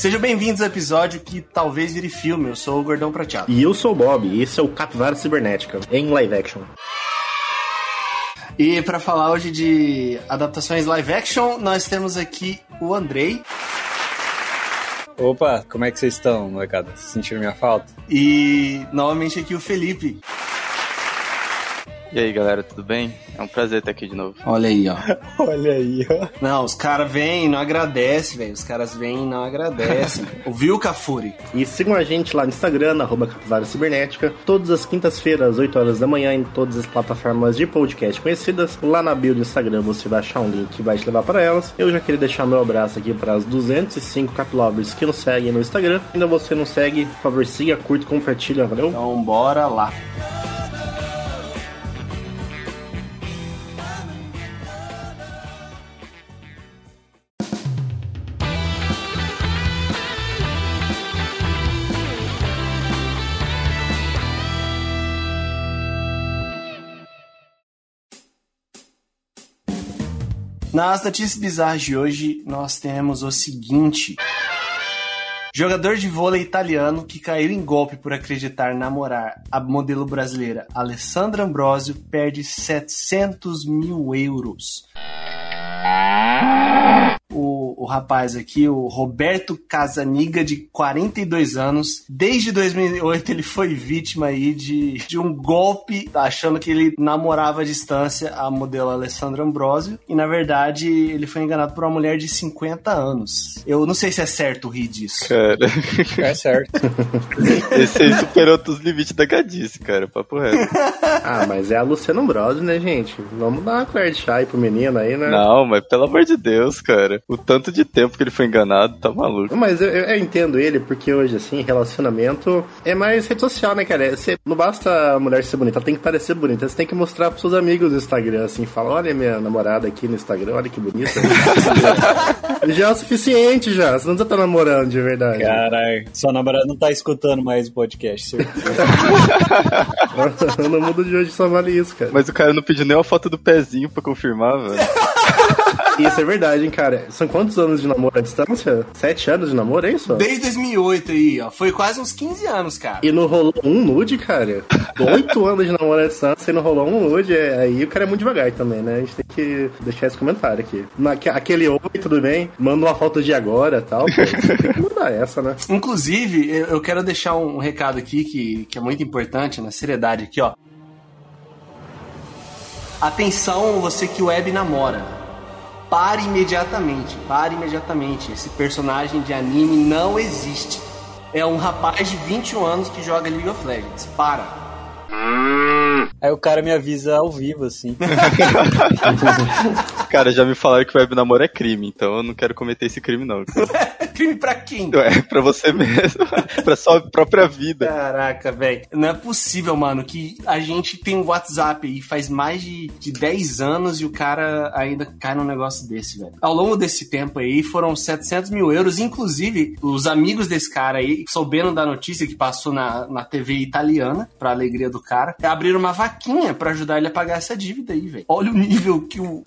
Sejam bem-vindos ao episódio que talvez vire filme. Eu sou o Gordão Prateado. E eu sou o Bob, e esse é o Capivara Cibernética, em live action. E para falar hoje de adaptações live action, nós temos aqui o Andrei. Opa, como é que vocês estão, molecada? Sentiram minha falta? E novamente aqui o Felipe. E aí, galera, tudo bem? É um prazer estar aqui de novo. Olha aí, ó. Olha aí, ó. Não, os caras vêm e não agradecem, velho. Os caras vêm e não agradecem. Ouviu, Cafuri? E sigam a gente lá no Instagram, arroba Capivara Cibernética, todas as quintas-feiras, às 8 horas da manhã, em todas as plataformas de podcast conhecidas. Lá na bio do Instagram você vai achar um link que vai te levar para elas. Eu já queria deixar meu abraço aqui para as 205 Caplovers que nos seguem no Instagram. Ainda você não segue, por favor, siga, curta, compartilha, valeu? Então, bora lá. Nas notícias bizarras de hoje, nós temos o seguinte. Jogador de vôlei italiano que caiu em golpe por acreditar namorar a modelo brasileira Alessandra Ambrosio perde 700 mil euros. O, o, rapaz aqui, o Roberto Casaniga, de 42 anos. Desde 2008 ele foi vítima aí de, de um golpe, achando que ele namorava à distância a modelo Alessandra Ambrosio. E na verdade ele foi enganado por uma mulher de 50 anos. Eu não sei se é certo rir disso. Cara. É certo. Esse aí superou os limites da gadice, cara. Papo reto. ah, mas é a Luciana Ambrosio, né, gente? Vamos dar uma colher de chá aí pro menino aí, né? Não, mas pelo amor de Deus, cara. O tanto de tempo que ele foi enganado, tá maluco. Mas eu, eu entendo ele, porque hoje, assim, relacionamento é mais rede social, né, cara? Você, não basta a mulher ser bonita, ela tem que parecer bonita. Você tem que mostrar pros seus amigos no Instagram, assim, fala, olha minha namorada aqui no Instagram, olha que bonita. já é o suficiente, já. Você não estar namorando de verdade. Caralho, sua namorada não tá escutando mais o podcast, no mundo de hoje só vale isso, cara. Mas o cara não pediu nem uma foto do pezinho pra confirmar, velho. Isso é verdade, hein, cara. São quantos anos de namoro à distância? Sete anos de namoro, é isso? Desde 2008 aí, ó. Foi quase uns 15 anos, cara. E não rolou um nude, cara? Oito anos de namoro à distância e não rolou um nude. É, aí o cara é muito devagar também, né? A gente tem que deixar esse comentário aqui. aquele oi, tudo bem? Manda uma foto de agora e tal. Pô, tem que mudar essa, né? Inclusive, eu quero deixar um recado aqui que, que é muito importante, na seriedade aqui, ó. Atenção, você que web namora pare imediatamente, pare imediatamente. Esse personagem de anime não existe. É um rapaz de 21 anos que joga League of Legends. Para. Aí o cara me avisa ao vivo, assim. cara, já me falaram que web namoro é crime, então eu não quero cometer esse crime, não. crime pra quem? É, pra você mesmo. pra sua própria vida. Caraca, velho. Não é possível, mano, que a gente tem um WhatsApp aí faz mais de, de 10 anos e o cara ainda cai num negócio desse, velho. Ao longo desse tempo aí foram 700 mil euros, inclusive os amigos desse cara aí, souberam da notícia que passou na, na TV italiana, pra alegria do cara, abriram uma vaquinha para ajudar ele a pagar essa dívida aí, velho. Olha o nível que o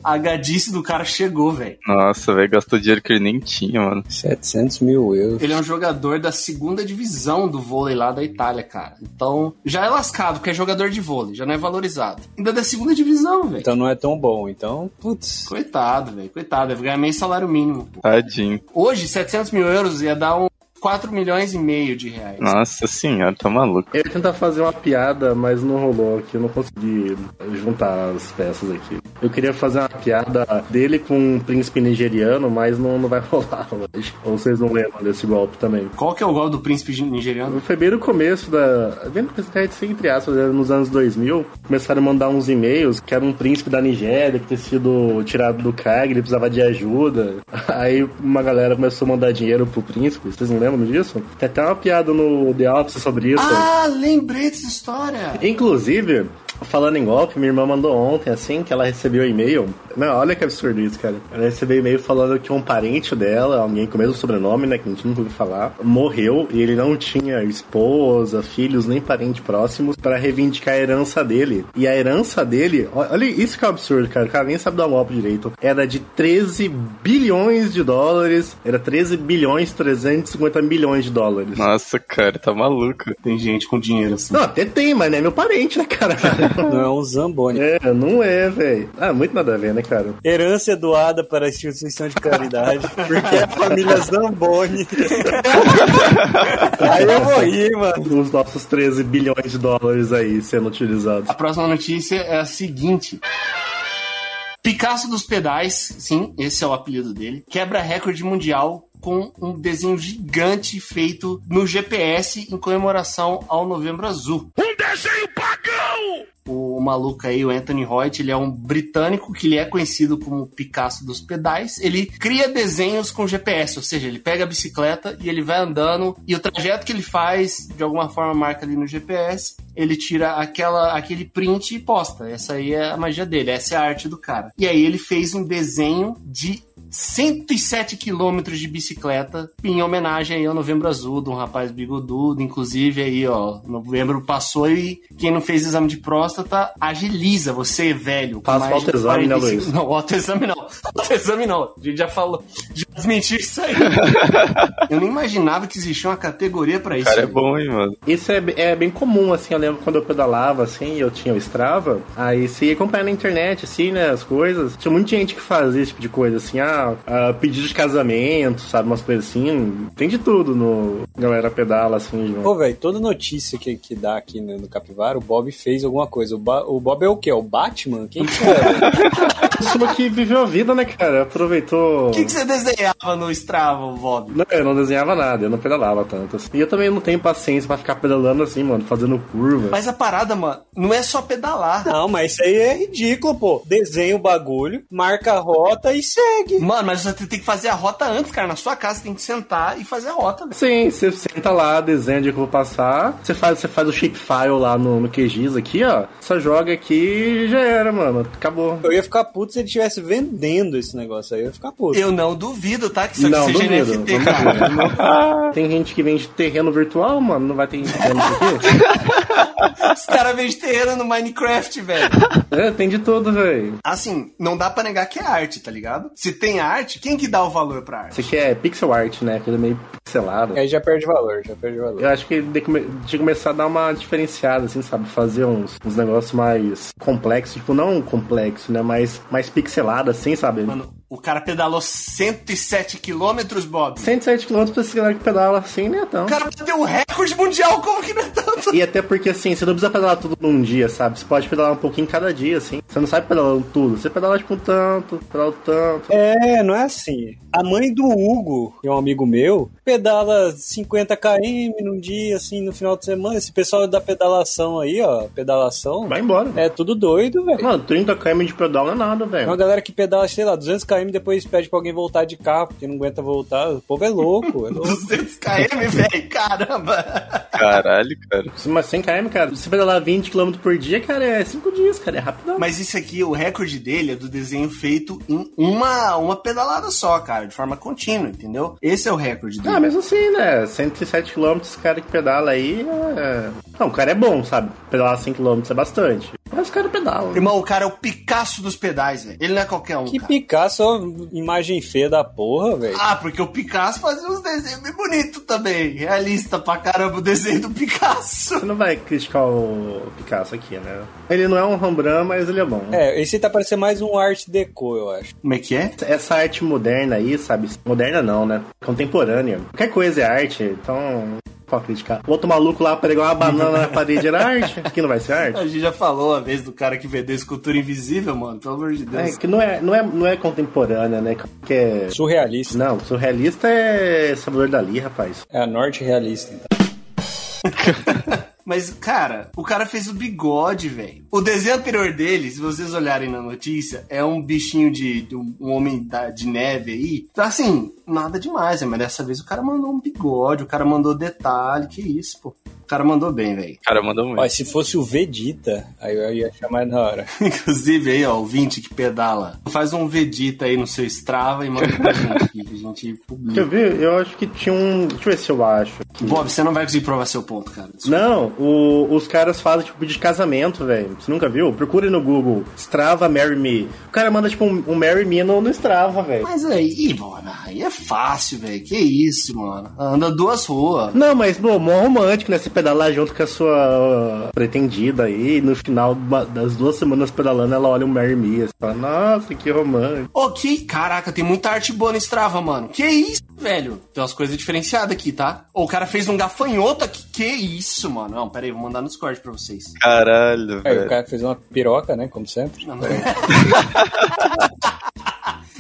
agadice do cara chegou, velho. Nossa, velho, gastou dinheiro que ele nem tinha, mano. 700 mil euros. Ele é um jogador da segunda divisão do vôlei lá da Itália, cara. Então, já é lascado, porque é jogador de vôlei, já não é valorizado. Ainda é da segunda divisão, velho. Então não é tão bom, então, putz. Coitado, velho, coitado. Deve ganhar meio salário mínimo, pô. Tadinho. Hoje, 700 mil euros ia dar um 4 milhões e meio de reais. Nossa senhora, tá maluco. Eu ia tentar fazer uma piada, mas não rolou aqui, eu não consegui juntar as peças aqui. Eu queria fazer uma piada dele com um príncipe nigeriano, mas não, não vai rolar hoje. Ou vocês não lembram desse golpe também. Qual que é o golpe do príncipe nigeriano? Foi bem no começo da... Bem no começo, entre aspas, nos anos 2000, começaram a mandar uns e-mails que era um príncipe da Nigéria que tinha sido tirado do cargo, ele precisava de ajuda. Aí uma galera começou a mandar dinheiro pro príncipe, vocês não lembram? Lembram disso? Tem até uma piada no The Office sobre isso. Ah, lembrei dessa história. Inclusive, Falando em golpe, minha irmã mandou ontem, assim, que ela recebeu e-mail. Não, olha que absurdo isso, cara. Ela recebeu e-mail falando que um parente dela, alguém com o mesmo sobrenome, né, que a gente nunca ouviu falar, morreu e ele não tinha esposa, filhos, nem parentes próximos para reivindicar a herança dele. E a herança dele, olha isso que é um absurdo, cara. O cara nem sabe dar um golpe direito. Era de 13 bilhões de dólares. Era 13 bilhões 350 milhões de dólares. Nossa, cara, tá maluco. Tem gente com dinheiro assim. Não, até tem, mas não é meu parente, né, cara? Não é um Zamboni. É, não é, velho. Ah, muito nada a ver, né, cara? Herança é doada para a instituição de caridade, porque é a família Zamboni. aí eu vou rir, mano. Os nossos 13 bilhões de dólares aí sendo utilizados. A próxima notícia é a seguinte. Picasso dos Pedais, sim, esse é o apelido dele, quebra recorde mundial com um desenho gigante feito no GPS em comemoração ao Novembro Azul. Um desenho pagão! O maluco aí, o Anthony Hoyt, ele é um britânico que ele é conhecido como Picasso dos pedais. Ele cria desenhos com GPS, ou seja, ele pega a bicicleta e ele vai andando e o trajeto que ele faz, de alguma forma marca ali no GPS, ele tira aquela, aquele print e posta. Essa aí é a magia dele, essa é a arte do cara. E aí ele fez um desenho de 107 quilômetros de bicicleta em homenagem aí ao Novembro Azul, de um rapaz bigodudo. Inclusive aí, ó, novembro passou e quem não fez exame de próstata, agiliza você, velho. Faz autoexame, né, Luiz? Não, o autoexame não. Autoexame não. A gente já falou, já desmentiu isso aí. Eu nem imaginava que existia uma categoria pra isso. Cara, é bom, hein, mano. Isso é, é bem comum, assim, eu lembro quando eu pedalava, assim, eu tinha o Strava, aí você ia acompanhar na internet, assim, né, as coisas. Tinha muita gente que fazia esse tipo de coisa, assim, ah, uh, pedido de casamento, sabe? Umas coisas assim. Tem de tudo no Galera Pedala, assim. Pô, velho, toda notícia que, que dá aqui no, no Capivara, o Bob fez alguma coisa. O, ba o Bob é o quê? É o Batman? Quem que é? Pessoa que viveu a vida, né, cara? Aproveitou. O que, que você desenhava no Strava, Bob? Não, eu não desenhava nada, eu não pedalava tanto. Assim. E eu também não tenho paciência pra ficar pedalando assim, mano, fazendo curva. Mas a parada, mano, não é só pedalar. Não, mas isso aí é ridículo, pô. Desenha o bagulho, marca a rota e segue. Mano, mas você tem que fazer a rota antes, cara. Na sua casa você tem que sentar e fazer a rota. Véio. Sim, você senta lá, desenha onde que eu vou passar. Você faz, você faz o shapefile lá no, no QGIS aqui, ó. Só joga aqui e já era, mano. Acabou. Eu ia ficar puto se ele estivesse vendendo esse negócio aí. Eu ia ficar puto. Eu não duvido, tá? Que isso não, aqui seja duvido, NFT, não cara. duvido. Tem gente que vende terreno virtual, mano. Não vai ter terreno aqui? Os caras vendem terreno no Minecraft, velho. É, tem de tudo, velho. Assim, não dá pra negar que é arte, tá ligado? Se tem arte, quem que dá o valor pra arte? Isso aqui é pixel art, né? Aquilo meio pixelado. Aí já perde valor, já perde valor. Eu acho que come- tinha que começar a dar uma diferenciada, assim, sabe? Fazer uns, uns negócios mais complexos, tipo, não complexo, né? Mas mais pixelado, assim, sabe? Mano, o cara pedalou 107 quilômetros, Bob. 107 km pra esse galera que pedala assim, né? Então. O cara bateu um recorde mundial, como que não é tanto? E até porque, assim, você não precisa pedalar tudo num dia, sabe? Você pode pedalar um pouquinho cada dia, assim. Você não sabe pedalar tudo. Você pedala, tipo, um tanto, pedala um tanto. É, não é assim. A mãe do Hugo, que é um amigo meu, pedala 50 km num dia, assim, no final de semana. Esse pessoal da pedalação aí, ó, pedalação, Vai embora. é tudo doido, velho. Mano, 30 km de pedal não é nada, É uma velho. galera que pedala, sei lá, 200 km depois pede pra alguém voltar de carro, porque não aguenta voltar. O povo é louco, é louco. 200 km, velho, caramba. Caralho, cara. Mas 100 km, cara, se você pedalar 20 km por dia, cara, é 5 dias, cara, é rapidão. Mas isso aqui, o recorde dele é do desenho feito em uma, uma pedalada só, cara, de forma contínua, entendeu? Esse é o recorde dele. Ah, mesmo assim, né? 107 km, esse cara que pedala aí. É... Não, o cara é bom, sabe? Pedalar 100 km é bastante. Mas o cara pedala. Irmão, o cara é o Picasso dos pedais, velho. Ele não é qualquer um, Que cara. Picasso, ó, imagem feia da porra, velho. Ah, porque o Picasso fazia uns desenhos bem bonitos também. Realista pra caramba o desenho do Picasso. Você não vai criticar o Picasso aqui, né? Ele não é um Rembrandt, mas ele é bom. É, esse aí tá parecendo mais um art deco, eu acho. Como é que é? Essa arte moderna aí, sabe? Moderna não, né? Contemporânea. Qualquer coisa é arte, então. Pode criticar. O outro maluco lá pregar uma banana na parede era arte? Aqui não vai ser arte? A gente já falou a vez do cara que vendeu escultura invisível, mano. Pelo amor de Deus. É, que não é, não, é, não é contemporânea, né? Que é. Surrealista. Não, surrealista é Salvador Dali, rapaz. É a norte realista, então. Mas, cara, o cara fez o bigode, velho. O desenho anterior dele, se vocês olharem na notícia, é um bichinho de, de um, homem da- de neve aí. Então, assim, nada demais, né? Mas dessa vez o cara mandou um bigode, o cara mandou detalhe, que isso, pô. O cara mandou bem, velho. O cara mandou muito. Ó, se fosse o Vegeta, aí eu ia achar mais na hora. Inclusive aí, ó, o 20 que pedala. Faz um Vegeta aí no seu Strava e manda pra gente aqui, que a gente publica. ver? Eu acho que tinha um. Deixa eu ver se eu acho. aqui. Bob, você não vai conseguir provar seu ponto, cara. Não, o- os caras fazem tipo de casamento, velho. Você nunca viu? Procure no Google. Strava Marry Me. O cara manda tipo um, um Marry Me no, no Strava, velho. Mas aí, mano, aí é fácil, velho. Que isso, mano. Anda duas ruas. Não, mas, pô, mó romântico, né? Você pedalar junto com a sua pretendida aí, e no final das duas semanas pedalando, ela olha um Marry Me. Você fala, nossa, que romântico. Que. Caraca, tem muita arte boa no Strava, mano. Que isso, velho? Tem umas coisas diferenciadas aqui, tá? O cara fez um gafanhoto aqui. Que isso, mano? Não, pera aí, vou mandar no Discord pra vocês. Caralho, Aí o velho. cara fez uma piroca, né? Como sempre. Não, não.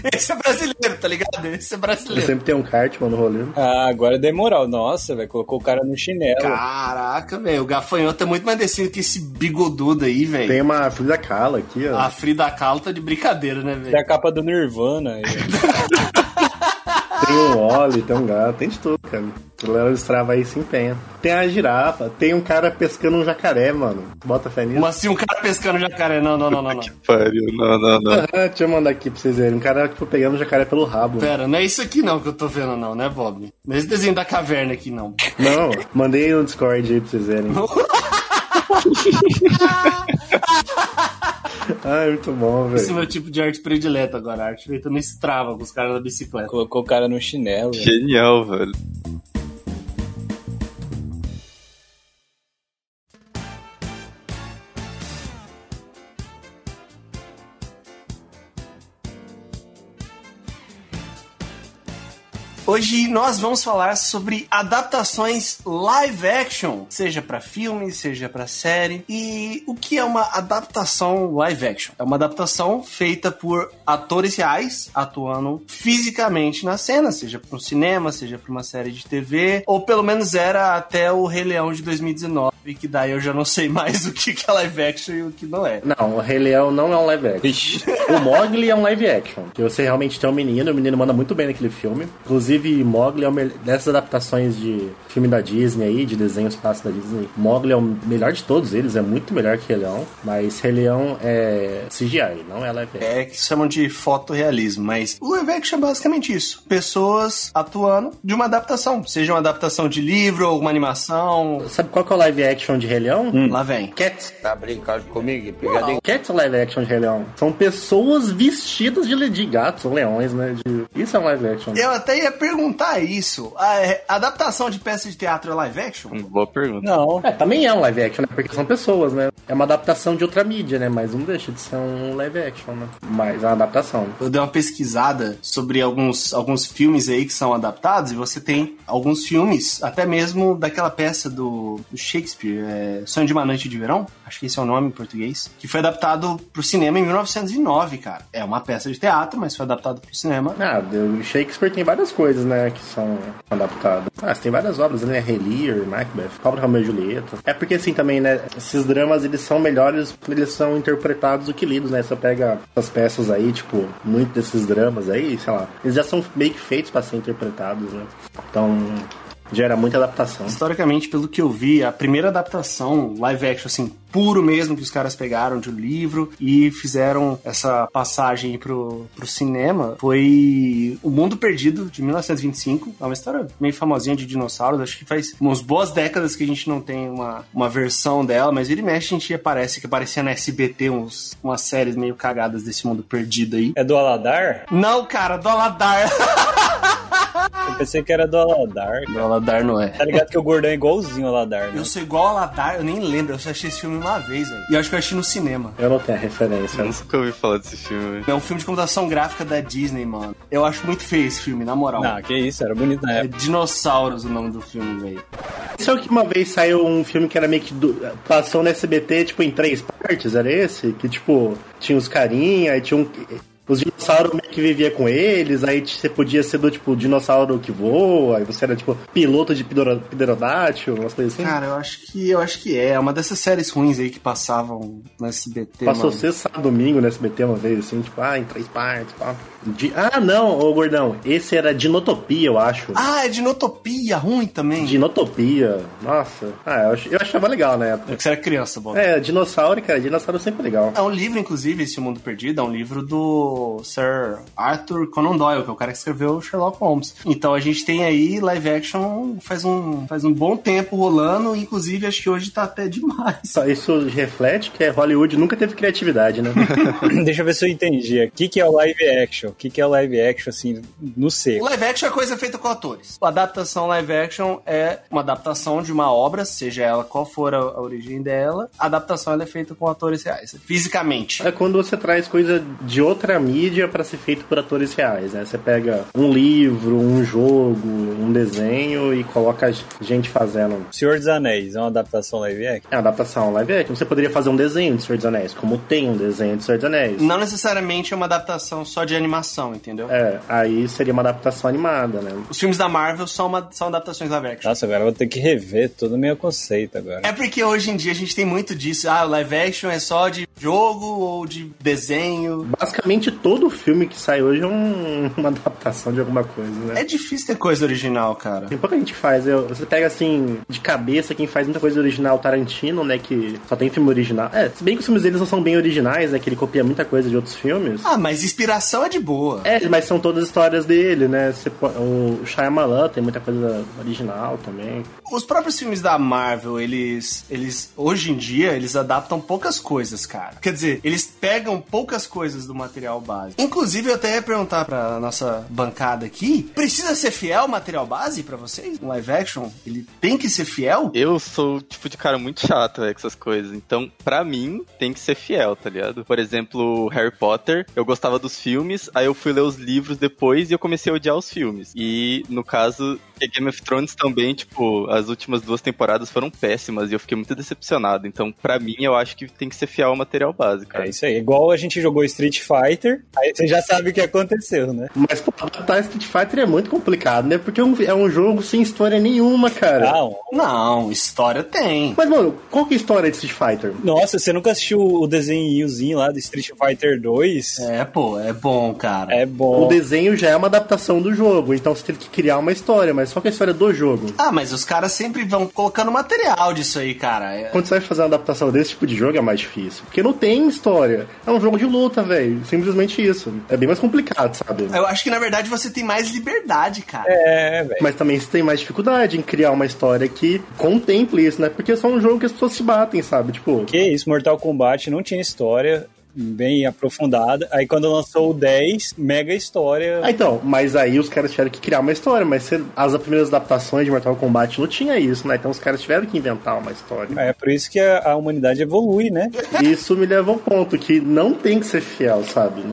Esse é brasileiro, tá ligado? Esse é Eu brasileiro. sempre tem um kart, mano, no rolê. Ah, agora dei moral. Nossa, velho. Colocou o cara no chinelo. Caraca, velho. O gafanhoto é muito mais decente que esse bigodudo aí, velho. Tem uma Frida Kahlo aqui, ó. A Frida Kahlo tá de brincadeira, né, Tem velho? a capa do Nirvana. aí. Tem um Oli, tem um gato, tem de tudo, cara. O Léo Strava aí se empenha. Tem a girafa, tem um cara pescando um jacaré, mano. Bota fé nisso. Como assim um cara pescando jacaré? Não, não, não, não, não. Pariu, não, não, não. Deixa eu mandar aqui pra vocês verem. Um cara, tipo, pegando o jacaré pelo rabo. Pera, não é isso aqui não que eu tô vendo, não, né, Bob? Não é esse desenho da caverna aqui, não. Não, mandei no Discord aí pra vocês verem. Ai, muito bom, Esse é o velho. meu tipo de arte predileta agora, arte feita no Strava com os caras da bicicleta. Colocou o cara no chinelo. velho. Genial, velho. Hoje nós vamos falar sobre adaptações live action, seja pra filme, seja pra série. E o que é uma adaptação live action? É uma adaptação feita por atores reais atuando fisicamente na cena, seja para um cinema, seja pra uma série de TV, ou pelo menos era até o Rei Leão de 2019, que daí eu já não sei mais o que que é live action e o que não é. Não, o Rei Leão não é um live action. O Mogli é um live action. Que você realmente tem um menino, o menino manda muito bem naquele filme. Inclusive, Mogli é o dessas adaptações de filme da Disney aí, de desenhos clássicos da Disney. Mogli é o melhor de todos eles, é muito melhor que Rei Leão. Mas Rei Leão é CGI, não é live action. É que chamam de fotorrealismo, mas o live action é basicamente isso. Pessoas atuando de uma adaptação. Seja uma adaptação de livro, ou uma animação. Sabe qual que é o live action de Rei Leão? Lá vem. Cats. Tá brincando comigo? Pegadinha. Cats é live action de Rei Leão. São pessoas vestidas de, de gatos, ou leões, né? De- Isso é um live action. Eu até ia perguntar isso. A é, adaptação de peça de teatro é live action? Boa pergunta. Não. É, também é um live action, né? Porque são pessoas, né? É uma adaptação de outra mídia, né? Mas não deixa de ser um live action, né? Mas é uma adaptação. Eu dei uma pesquisada sobre alguns, alguns filmes aí que são adaptados e você tem alguns filmes, até mesmo daquela peça do, do Shakespeare, é, Sonho de uma Noite de Verão, acho que esse é o nome em português, que foi adaptado pro cinema em 1909, cara. É uma peça de teatro, mas foi adaptado pro cinema. Ah, o Shakespeare tem várias coisas, né? Que são adaptadas. Ah, tem várias obras, né? Rei Lear, Macbeth, Cobra Romeu e Julieta. É porque, assim, também, né? Esses dramas, eles são melhores eles são interpretados do que lidos, né? Você pega essas peças aí, tipo, muitos desses dramas aí, sei lá, eles já são meio que feitos pra ser interpretados, né? Então, gera muita adaptação. Historicamente, pelo que eu vi, a primeira adaptação live action, assim, puro mesmo, que os caras pegaram de um livro e fizeram essa passagem pro, pro cinema foi O Mundo Perdido, de 1925. É uma história meio famosinha de dinossauros. Acho que faz umas boas décadas que a gente não tem uma, uma versão dela, mas vira e mexe a gente aparece, que aparecia na SBT uns, umas séries meio cagadas desse mundo perdido aí. É do Aladar? Não, cara, do Aladar. Eu pensei que era do Aladar. do Aladar não é. Tá ligado que o gordão é igualzinho ao Aladar, né? Eu sou igual a Aladar, eu nem lembro, eu só achei esse filme uma vez, velho. E eu acho que eu achei no cinema. Eu não tenho a referência. Eu nunca ouvi falar desse filme. velho. É um filme de computação gráfica da Disney, mano. Eu acho muito feio esse filme, na moral. Não, que isso, era bonito na É época. Dinossauros o nome do filme, velho. Sabe que uma vez saiu um filme que era meio que. do- passou no SBT, tipo, em três partes? Era esse? Que, tipo, tinha os carinha, aí tinha um. Os dinossauros meio que vivia com eles, aí você podia ser do tipo dinossauro que voa, aí você era tipo piloto de pterodátil, umas coisas assim. Cara, eu acho que eu acho que é. É uma dessas séries ruins aí que passavam no SBT. Passou mano. sexta, sábado, domingo no SBT uma vez, assim, tipo, ah, em três partes, pá. De- Ah, não, ô gordão, esse era Dinotopia, eu acho. Ah, é Dinotopia, ruim também. Dinotopia, nossa. Ah, eu, ach- eu achava legal na época. É que você era criança, bom. É, dinossauro, cara, dinossauro sempre é legal. É um livro, inclusive, esse Mundo Perdido, é um livro do Sir Arthur Conan Doyle, que é o cara que escreveu Sherlock Holmes. Então a gente tem aí live action faz um, faz um bom tempo rolando, inclusive acho que hoje tá até demais. Isso reflete que Hollywood nunca teve criatividade, né? Deixa eu ver se eu entendi. O que, que é o live action? O que, que é o live action, assim, no seco? live action é coisa feita com atores. A adaptação live action é uma adaptação de uma obra, seja ela qual for a, a origem dela. A adaptação ela é feita com atores reais, fisicamente. É quando você traz coisa de outra mídia pra ser feito por atores reais, né? Você pega um livro, um jogo, um desenho e coloca gente fazendo. Senhor dos Anéis é uma adaptação live action? É uma adaptação live action. Você poderia fazer um desenho de Senhor dos Anéis, como tem um desenho de Senhor dos Anéis. Não necessariamente é uma adaptação só de animação, entendeu? É, aí seria uma adaptação animada, né? Os filmes da Marvel são, uma, são adaptações live action. Nossa, agora eu vou ter que rever todo o meu conceito agora. É porque hoje em dia a gente tem muito disso. Ah, o live action é só de jogo ou de desenho. Basicamente todo filme que sai hoje é um- uma adaptação de alguma coisa, né? É difícil ter coisa original, cara. Tem pouca gente faz. Eu- você pega assim, de cabeça, quem faz muita coisa original, Tarantino, né? Que só tem filme original. É, se bem que os filmes deles não são bem originais, né? Que ele copia muita coisa de outros filmes. Ah, mas inspiração é de boa. É, mas são todas histórias dele, né? Você o Shyamalan tem muita coisa original também. Os próprios filmes da Marvel, eles, eles hoje em dia, eles adaptam poucas coisas, cara. Quer dizer, eles pegam poucas coisas do material base. Inclusive, eu até ia perguntar pra nossa bancada aqui, precisa ser fiel ao material base pra vocês? Um live action, ele tem que ser fiel? Eu sou tipo de cara muito chato véio, com essas coisas. Então, pra mim, tem que ser fiel, tá ligado? Por exemplo, Harry Potter, eu gostava dos filmes, aí eu fui ler os livros depois e eu comecei a odiar os filmes. E no caso, Game of Thrones também, tipo, as últimas duas temporadas foram péssimas e eu fiquei muito decepcionado. Então, pra mim, eu acho que tem que ser fiel ao material base, cara. É isso aí. Igual a gente jogou Street Fighter, aí você já sabe o que aconteceu, né? Mas, pô, adaptar Street Fighter é muito complicado, né? Porque é um, é um jogo sem história nenhuma, cara. Um- Não, história tem. Mas, mano, qual que é a história de Street Fighter? nossa, você nunca assistiu o desenhozinho lá do Street Fighter 2? É, pô, é bom, cara. É O bom. desenho já é uma adaptação do jogo, então você teve que criar uma história, mas qual que é a história do jogo? Ah, mas os caras sempre vão colocando material disso aí, cara. É- Quando você vai fazer uma adaptação desse tipo de jogo é mais difícil. Porque não tem história. É um jogo de luta, velho. Simplesmente isso. É bem mais complicado, sabe? Eu acho que na verdade você tem mais liberdade, cara. É, velho. Mas também você tem mais dificuldade em criar uma história que contemple isso, né? Porque é só um jogo que as pessoas se batem, sabe? Tipo, Que isso, Mortal Kombat não tinha história bem aprofundada. Aí quando lançou o 10, mega história. Ah, então, mas aí os caras tiveram que criar uma história, mas se- as primeiras adaptações de Mortal Kombat não tinha isso, né? Então os caras tiveram que inventar uma história. É por isso que a, a humanidade evolui, né? Isso me leva ao ponto que não tem que ser fiel, sabe?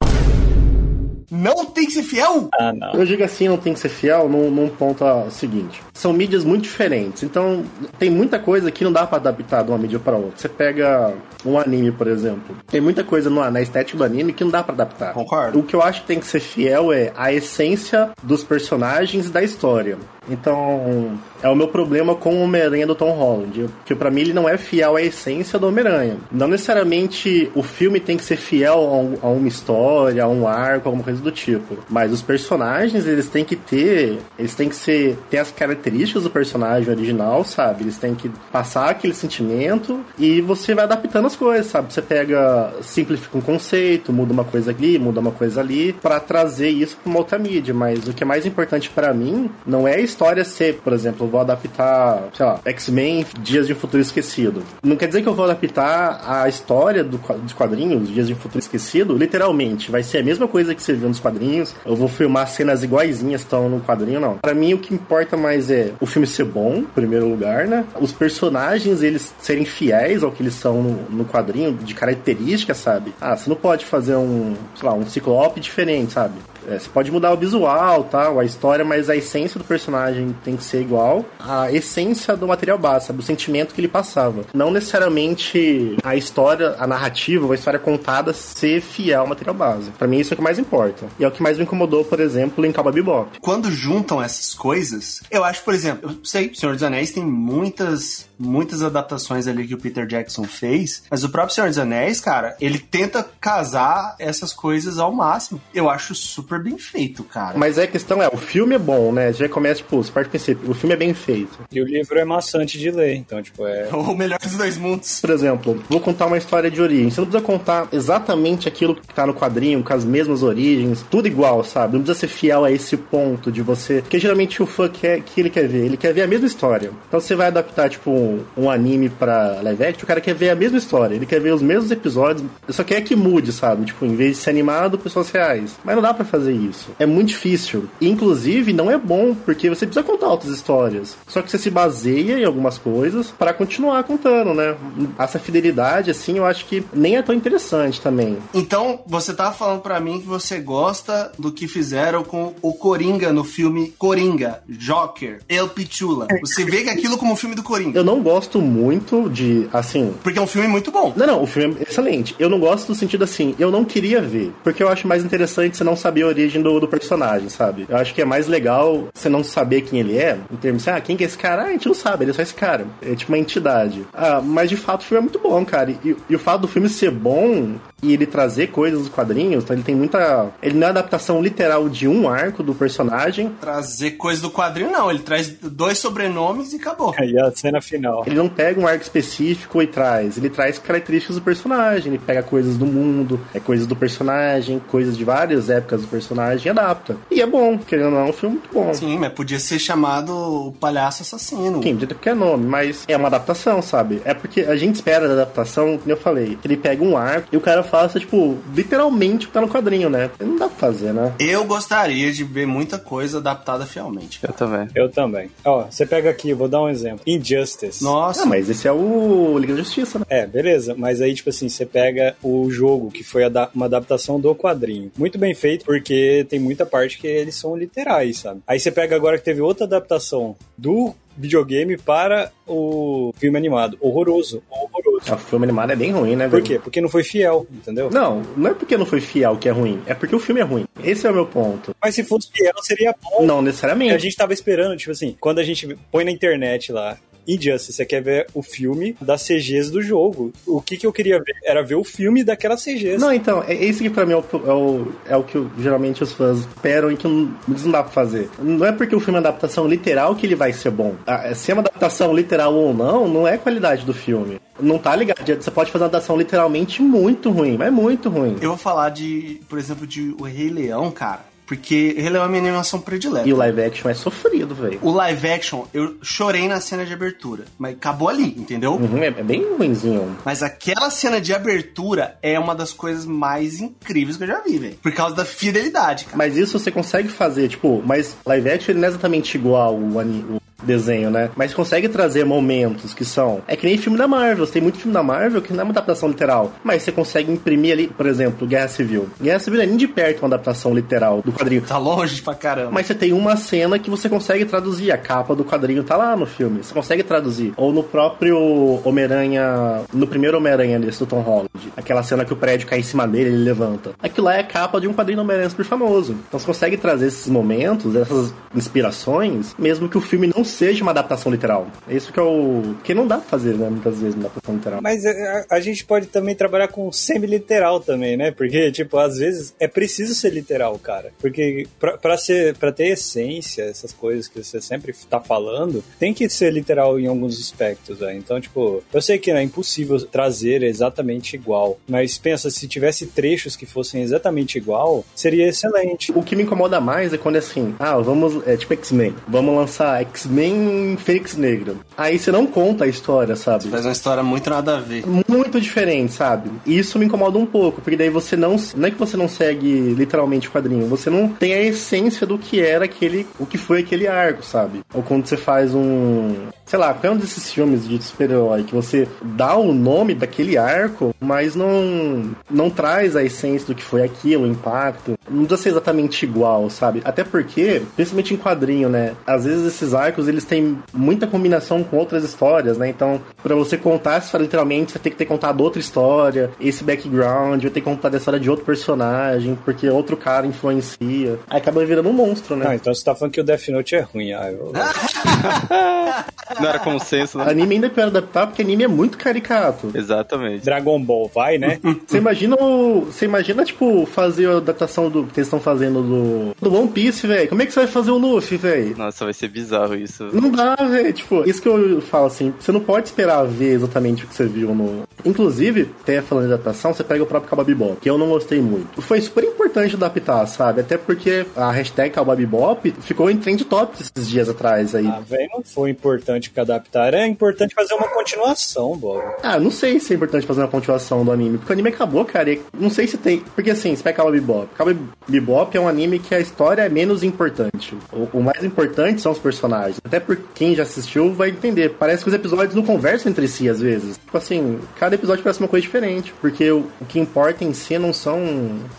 Não tem que ser fiel? Ah, não. Eu digo assim, não tem que ser fiel num, num ponto ó, seguinte. São mídias muito diferentes, então tem muita coisa que não dá pra adaptar de uma mídia pra outra. Você pega um anime, por exemplo. Tem muita coisa no, na estética do anime que não dá pra adaptar. Concordo. O que eu acho que tem que ser fiel é a essência dos personagens e da história. Então, é o meu problema com o Homem-Aranha do Tom Holland. Porque pra mim ele não é fiel à essência do Homem-Aranha. Não necessariamente o filme tem que ser fiel a, um- uma história, a um arco, alguma coisa do tipo. Mas os personagens, eles têm que ter. Eles têm que ser. ter as características do personagem original, sabe? Eles têm que passar aquele sentimento e você vai adaptando as coisas, sabe? Você pega. simplifica um conceito, muda uma coisa ali, muda uma coisa ali, pra trazer isso pra uma outra mídia. Mas o que é mais importante pra mim não é a história ser, por exemplo, vou adaptar, sei lá, X-Men Dias de um Futuro Esquecido. Não quer dizer que eu vou adaptar a história do, dos quadrinhos, Dias de um Futuro Esquecido, literalmente. Vai ser a mesma coisa que você viu nos quadrinhos. Eu vou filmar cenas iguaizinhas que estão no quadrinho, não. Pra mim, o que importa mais é o filme ser bom, em primeiro lugar, né? Os personagens, eles serem fiéis ao que eles são no, no quadrinho, de características, sabe? Ah, você não pode fazer um, sei lá, um ciclope diferente, sabe? É, você pode mudar o visual, tal, a história, mas a essência do personagem tem que ser igual à essência do material base, sabe? O sentimento que ele passava. Não necessariamente a história, a narrativa, a história contada ser fiel ao material base. Pra mim isso é o que mais importa. E é o que mais me incomodou, por exemplo, em Cowboy Bebop. Quando juntam essas coisas, eu acho, por exemplo, eu sei, Senhor dos Anéis tem muitas, muitas adaptações ali que o Peter Jackson fez, mas o próprio Senhor dos Anéis, cara, ele tenta casar essas coisas ao máximo. Eu acho super bem feito, cara. Mas aí a questão é, o filme é bom, né? Já começa, tipo, você parte do princípio, o filme é bem feito. E o livro é maçante de ler, então, tipo, é. O melhor dos dois mundos. Por exemplo, vou contar uma história de origem. Você não precisa contar exatamente aquilo que tá no quadrinho, com as mesmas origens, tudo igual, sabe? Não precisa ser fiel a esse ponto de você. Porque geralmente o fã quer que ele quer ver, ele quer ver a mesma história. Então você vai adaptar, tipo, um, um anime pra live action, o cara quer ver a mesma história, ele quer ver os mesmos episódios, só quer que mude, sabe? Tipo, em vez de ser animado, pessoas reais. Mas não dá pra fazer isso. É muito difícil. E, inclusive, não é bom, porque você precisa contar outras histórias. Só que você se baseia em algumas coisas para continuar contando, né? Essa fidelidade, assim, eu acho que nem é tão interessante também. Então, você tá falando pra mim que você gosta do que fizeram com o Coringa no filme Coringa, Joker, El Pichula. Você vê que aquilo como um filme do Coringa. Eu não gosto muito de, assim, Porque é um filme muito bom. Não, não, o filme é excelente. Eu não gosto do sentido assim, eu não queria ver. Porque eu acho mais interessante você não saber origem do, do personagem, sabe? Eu acho que é mais legal você não saber quem ele é, em termos assim, ah, quem que é esse cara? Ah, a gente não sabe, ele é só esse cara. É tipo uma entidade. Ah, mas de fato o filme é muito bom, cara. E, e o fato do filme ser bom e ele trazer coisas dos quadrinhos, então ele tem muita. Ele não é adaptação literal de um arco do personagem. Trazer coisa do quadrinho, não. Ele traz dois sobrenomes e acabou. E a cena final. Ele não pega um arco específico e traz. Ele traz características do personagem. Ele pega coisas do mundo, é coisas do personagem, coisas de várias épocas do personagem e adapta. E é bom, querendo ou não, é um filme muito bom. Sim, mas podia ser chamado o Palhaço Assassino. Sim, podia ter qualquer nome, mas é uma adaptação, sabe? É porque a gente espera da adaptação, como eu falei, que ele pega um arco e o cara faça, tipo, literalmente o que tá no quadrinho, né? Não dá pra fazer, né? Eu gostaria de ver muita coisa adaptada fielmente. Eu também. Eu também. Ó, você pega aqui, vou dar um exemplo. Injustice. Nossa, Ah, mas esse é o Liga da Justiça, né? É, beleza. Mas aí, tipo assim, você pega o jogo, que foi uma adaptação do quadrinho. Muito bem feito, porque tem muita parte que eles são literais, sabe? Aí você pega agora que teve outra adaptação do videogame para o filme animado. Horroroso. Horroroso. O filme animado é bem ruim, né? Por quê? Porque não foi fiel, entendeu? Não, não é porque não foi fiel que é ruim, é porque o filme é ruim. Esse é o meu ponto. Mas se fosse fiel, seria bom. Não A necessariamente. gente tava esperando, tipo assim, quando a gente põe na internet lá. Injustice, você quer ver o filme das CGs do jogo. O que, que eu queria ver? Era ver o filme daquelas CGs. Não, então, é esse que pra mim é o, é o, é o que eu- geralmente os fãs esperam e que não, eles não dá pra fazer. Não é porque o filme é uma adaptação literal que ele vai ser bom. Ah, Se é uma adaptação literal ou não, não é qualidade do filme. Não tá ligado. Você pode fazer uma adaptação literalmente muito ruim, mas muito ruim. eu vou falar de, por exemplo, de O Rei Leão, cara. Porque Leão é minha animação predileta. E o live action é sofrido, velho. O live action, eu chorei na cena de abertura. Mas acabou ali, entendeu? Uhum, é, é bem ruimzinho. Mas aquela cena de abertura é uma das coisas mais incríveis que eu já vi, velho. Por causa da fidelidade, cara. Mas isso você consegue fazer, tipo, mas live action ele não é exatamente igual o desenho, né? Mas consegue trazer momentos que são. É que nem filme da Marvel. Você tem muito filme da Marvel que não é uma adaptação literal. Mas você consegue imprimir ali, por exemplo, Guerra Civil. Guerra Civil é nem de perto uma adaptação literal do quadrinho. Tá longe pra caramba. Mas você tem uma cena que você consegue traduzir. A capa do quadrinho tá lá no filme. Você consegue traduzir. Ou no próprio Homem-Aranha. No primeiro Homem-Aranha desse do Tom Holland. Aquela cena que o prédio cai em cima dele e ele levanta. Aquilo lá é a capa de um quadrinho do Homem-Aranha super famoso. Então você consegue trazer esses momentos, essas inspirações, mesmo que o filme não seja uma adaptação literal. É isso que é o. Que não dá pra fazer, né? Muitas vezes uma adaptação literal. Mas é, a, a gente pode também trabalhar com semi-literal também, né? Porque, tipo, às vezes é preciso ser literal, cara. Porque pra, pra, ser, pra ter essência, essas coisas que você sempre tá falando, tem que ser literal em alguns aspectos, né? Então, tipo, eu sei que é impossível trazer exatamente igual, mas pensa, se tivesse trechos que fossem exatamente igual, seria excelente. O que me incomoda mais é quando é assim, ah, vamos, é tipo X-Men, vamos lançar X-Men Fênix Negra. Aí você não conta a história, sabe? Faz uma história muito nada a ver. Muito diferente, sabe? E isso me incomoda um pouco, porque daí você não. Não é que você não segue literalmente o quadrinho, você não tem a essência do que era aquele. o que foi aquele arco, sabe? Ou quando você faz um. Sei lá, qual é um desses filmes de super-herói que você dá o nome daquele arco, mas não. não traz a essência do que foi aquilo, o impacto. não precisa ser exatamente igual, sabe? Até porque, principalmente em quadrinho, né? Às vezes esses arcos, eles têm muita combinação com outras histórias, né? Então, para você contar essa história literalmente, você tem que ter contado outra história, esse background, vai ter que contar a história de outro personagem, porque outro cara influencia. Aí acaba virando um monstro, né? Ah, então você tá falando que o Death Note é ruim. Ah, eu... Não era consenso, né? Anime ainda é pior adaptar, porque anime é muito caricato. Exatamente. Dragon Ball, vai, né? Você imagina o. Você imagina, tipo, fazer a adaptação do que eles estão fazendo do. Do One Piece, velho. Como é que você vai fazer o Luffy, velho? Nossa, vai ser bizarro isso. Não dá, velho. Tipo, isso que eu falo assim, você não pode esperar ver exatamente o que você viu no. Inclusive, até falando de adaptação, você pega o próprio Cowboy Bebop, que eu não gostei muito. Foi super importante adaptar, sabe? Até porque a hashtag Cowboy Bebop ficou em trend top esses dias atrás aí. Ah, velho, não foi importante que adaptar. É importante fazer uma continuação, Bob. Ah, não sei se é importante fazer uma continuação do anime, porque o anime acabou, cara. E não sei se tem. Porque assim, você pega. Cowboy Bebop é um anime que a história é menos importante. O, o mais importante são os personagens. Até por quem já assistiu vai entender. Parece que os episódios não conversam entre si às vezes. Tipo assim, cada episódio parece uma coisa diferente. Porque o, o que importa em si não são.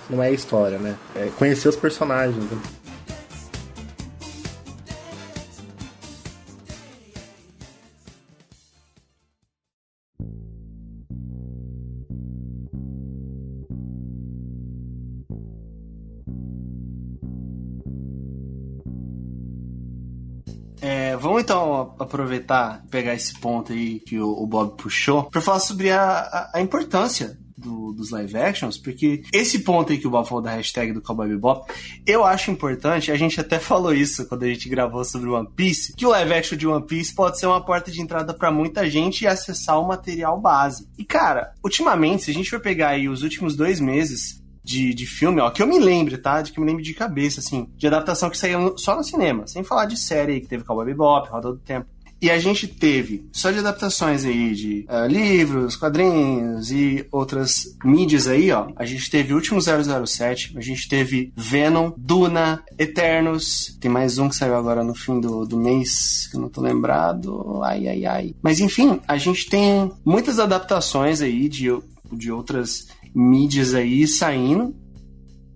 não é a história, né? É conhecer os personagens. Né? É, vamos então aproveitar, pegar esse ponto aí que o, o Bob puxou, para falar sobre a, a, a importância do, dos live actions, porque esse ponto aí que o Bob falou da hashtag do Cowboy Bebop, eu acho importante, a gente até falou isso quando a gente gravou sobre One Piece, que o live action de One Piece pode ser uma porta de entrada para muita gente e acessar o material base. E cara, ultimamente, se a gente for pegar aí os últimos dois meses, de, de filme, ó, que eu me lembre, tá? De que eu me lembre de cabeça, assim, de adaptação que saiu só no cinema, sem falar de série que teve Cowboy Bebop, Roda do Tempo. E a gente teve só de adaptações aí de uh, livros, quadrinhos e outras mídias aí, ó. A gente teve Último 007, a gente teve Venom, Duna, Eternos. Tem mais um que saiu agora no fim do, do mês, que eu não tô lembrado. Ai, ai, ai. Mas enfim, a gente tem muitas adaptações aí de, de outras mídias aí saindo.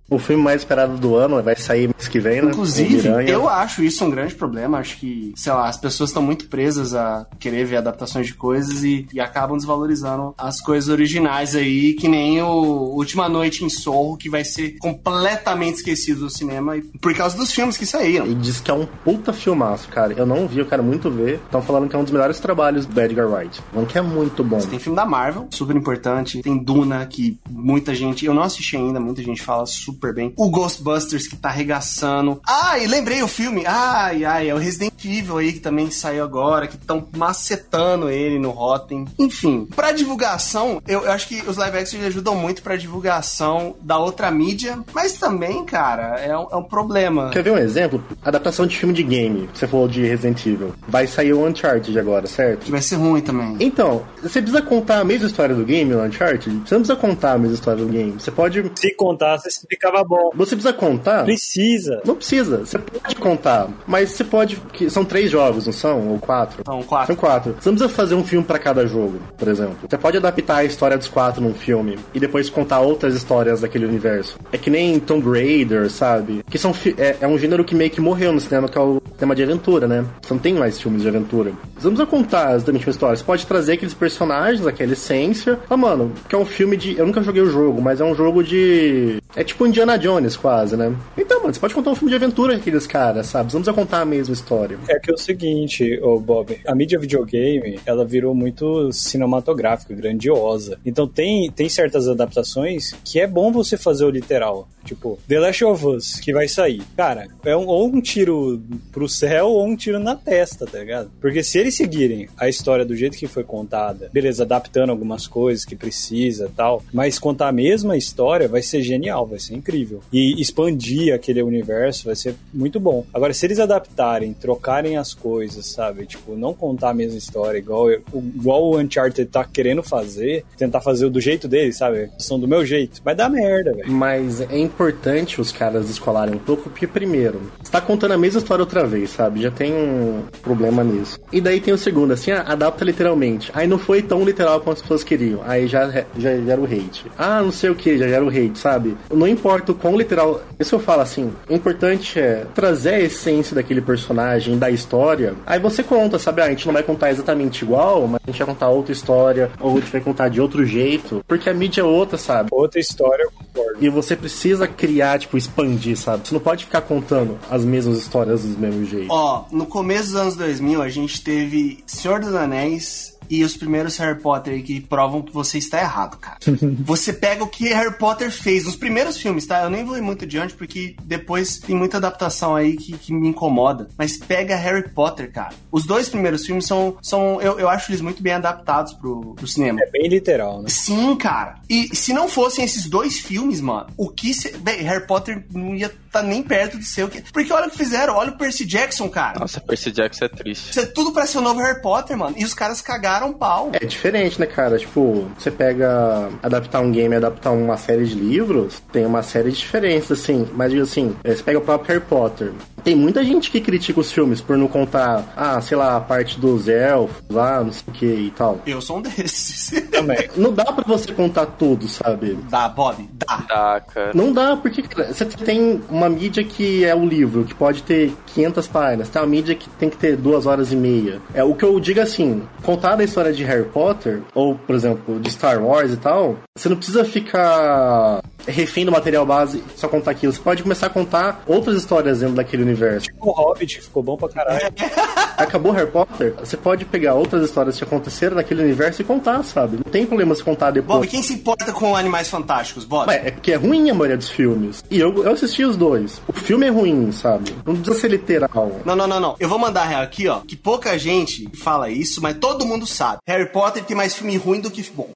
O filme mais esperado do ano vai sair mês que vem, né? Inclusive, eu acho isso um grande problema. Acho que, sei lá, as pessoas estão muito presas a querer ver adaptações de coisas e, e, acabam desvalorizando as coisas originais aí, que nem o Última Noite em Sorro, que vai ser completamente esquecido do cinema por causa dos filmes que saíram. E diz que é um puta filmaço, cara. Eu não vi, eu quero muito ver. Estão falando que é um dos melhores trabalhos do Edgar Wright. Falando que é muito bom. Você tem filme da Marvel, super importante. Tem Duna, que muita gente, eu não assisti ainda, muita gente fala super super bem. O Ghostbusters que tá arregaçando. Ah, e lembrei o filme. Ai, ai, é o Resident Evil aí que também saiu agora, que estão macetando ele no Rotten. Enfim, pra divulgação, eu, eu, acho que os live action ajudam muito pra divulgação da outra mídia, mas também, cara, é um, é um problema. Quer ver um exemplo? Adaptação de filme de game. Você falou de Resident Evil. Vai sair o Uncharted agora, certo? Que vai ser ruim também. Então, você precisa contar a mesma história do game, o Uncharted? Você não precisa contar a mesma história do game. Você pode. Se contar, você ficava bom. Você precisa contar? Precisa. Não precisa. Você pode contar. Mas você pode. São três jogos, não são? Ou quatro? São quatro. São quatro. Você não precisa fazer um filme para cada jogo, por exemplo. Você pode adaptar a história dos quatro num filme e depois contar outras histórias daquele universo. É que nem Tomb Raider, sabe? Que são é, é um gênero que meio que morreu no cinema, que é o tema de aventura, né? Você não tem mais filmes de aventura. Você não precisa contar exatamente uma história. Você pode trazer aqueles personagens, aquela essência. Ah, mano, que é um filme de. Eu nunca joguei o jogo, mas é um jogo de. É tipo Indiana Jones, quase, né? Então, mano, você pode contar um filme de aventura com aqueles caras, sabe? Precisa contar a mesma história. É que é o seguinte, ô Bob, a mídia videogame, ela virou muito cinematográfica, grandiosa. Então tem, tem certas adaptações que é bom você fazer o literal. Tipo, The Last of Us, que vai sair. Cara, é um, ou um tiro pro céu ou um tiro na testa, tá ligado? Porque se eles seguirem a história do jeito que foi contada, beleza, adaptando algumas coisas que precisa tal, mas contar a mesma história vai ser genial, vai ser incrível. E expandir aquele universo vai ser muito bom. Agora, se eles adaptarem, trocarem as coisas, sabe? Tipo, não contar a mesma história, igual, igual o Uncharted tá querendo fazer, tentar fazer do jeito deles, sabe? São do meu jeito. Vai dar merda, velho. Mas é importante os caras descolarem um pouco, porque, primeiro, você tá contando a mesma história outra vez, sabe? Já tem um problema nisso. E daí tem o segundo, assim, ah, adapta literalmente. Aí não foi tão literal como as pessoas queriam. Aí já, já gera o hate. Ah, não sei o que, já gera o hate, sabe? Não importa importa o quão literal. Isso eu falo assim: o importante é trazer a essência daquele personagem, da história. Aí você conta, sabe? Ah, a gente não vai contar exatamente igual, mas a gente vai contar outra história, ou a gente vai contar de outro jeito, porque a mídia é outra, sabe? Outra história, eu concordo. E você precisa criar, tipo, expandir, sabe? Você não pode ficar contando as mesmas histórias do mesmo jeito. Ó, no começo dos anos 2000, a gente teve Senhor dos Anéis e os primeiros Harry Potter aí que provam que você está errado, cara. você pega o que Harry Potter fez nos primeiros filmes, tá? Eu nem vou ir muito adiante porque depois tem muita adaptação aí que, que me incomoda. Mas pega Harry Potter, cara. Os dois primeiros filmes são. são eu, eu acho eles muito bem adaptados pro, pro cinema. É bem literal, né? Sim, cara. E se não fossem esses dois filmes, mano, o que. Se... Bem, Harry Potter não ia estar tá nem perto de ser o que. Porque olha o que fizeram, olha o Percy Jackson, cara. Nossa, Percy Jackson é triste. Isso é tudo pra ser o novo Harry Potter, mano. E os caras cagaram um pau. É diferente, né, cara? Tipo, você pega adaptar um game, adaptar uma série de livros, tem uma série de diferenças, assim. Mas digo assim, você pega o próprio Harry Potter. Tem muita gente que critica os filmes por não contar, ah, sei lá, a parte dos elfos lá, não sei o que e tal. Eu sou um desses. Também. Não dá pra você contar tudo, sabe? Dá, Bob, dá. Dá, cara. Não dá, porque cara, você tem uma mídia que é o livro, que pode ter 500 páginas, tem uma mídia que tem que ter duas horas e meia. É o que eu digo assim, contar a história de Harry Potter, ou, por exemplo, de Star Wars e tal, você não precisa ficar refém do material base só contar aquilo. Você pode começar a contar outras histórias dentro daquele universo. O Hobbit ficou bom pra caralho. Acabou Harry Potter, você pode pegar outras histórias que aconteceram naquele universo e contar, sabe? Não tem problema se contar depois. Bob, quem se importa com Animais Fantásticos, Bob? Ué, é porque é ruim a maioria dos filmes. E eu, eu assisti os dois. O filme é ruim, sabe? Não precisa ser literal. Não, não, não, não. Eu vou mandar a real aqui, ó. Que pouca gente fala isso, mas todo mundo sabe. Harry Potter tem mais filme ruim do que bom.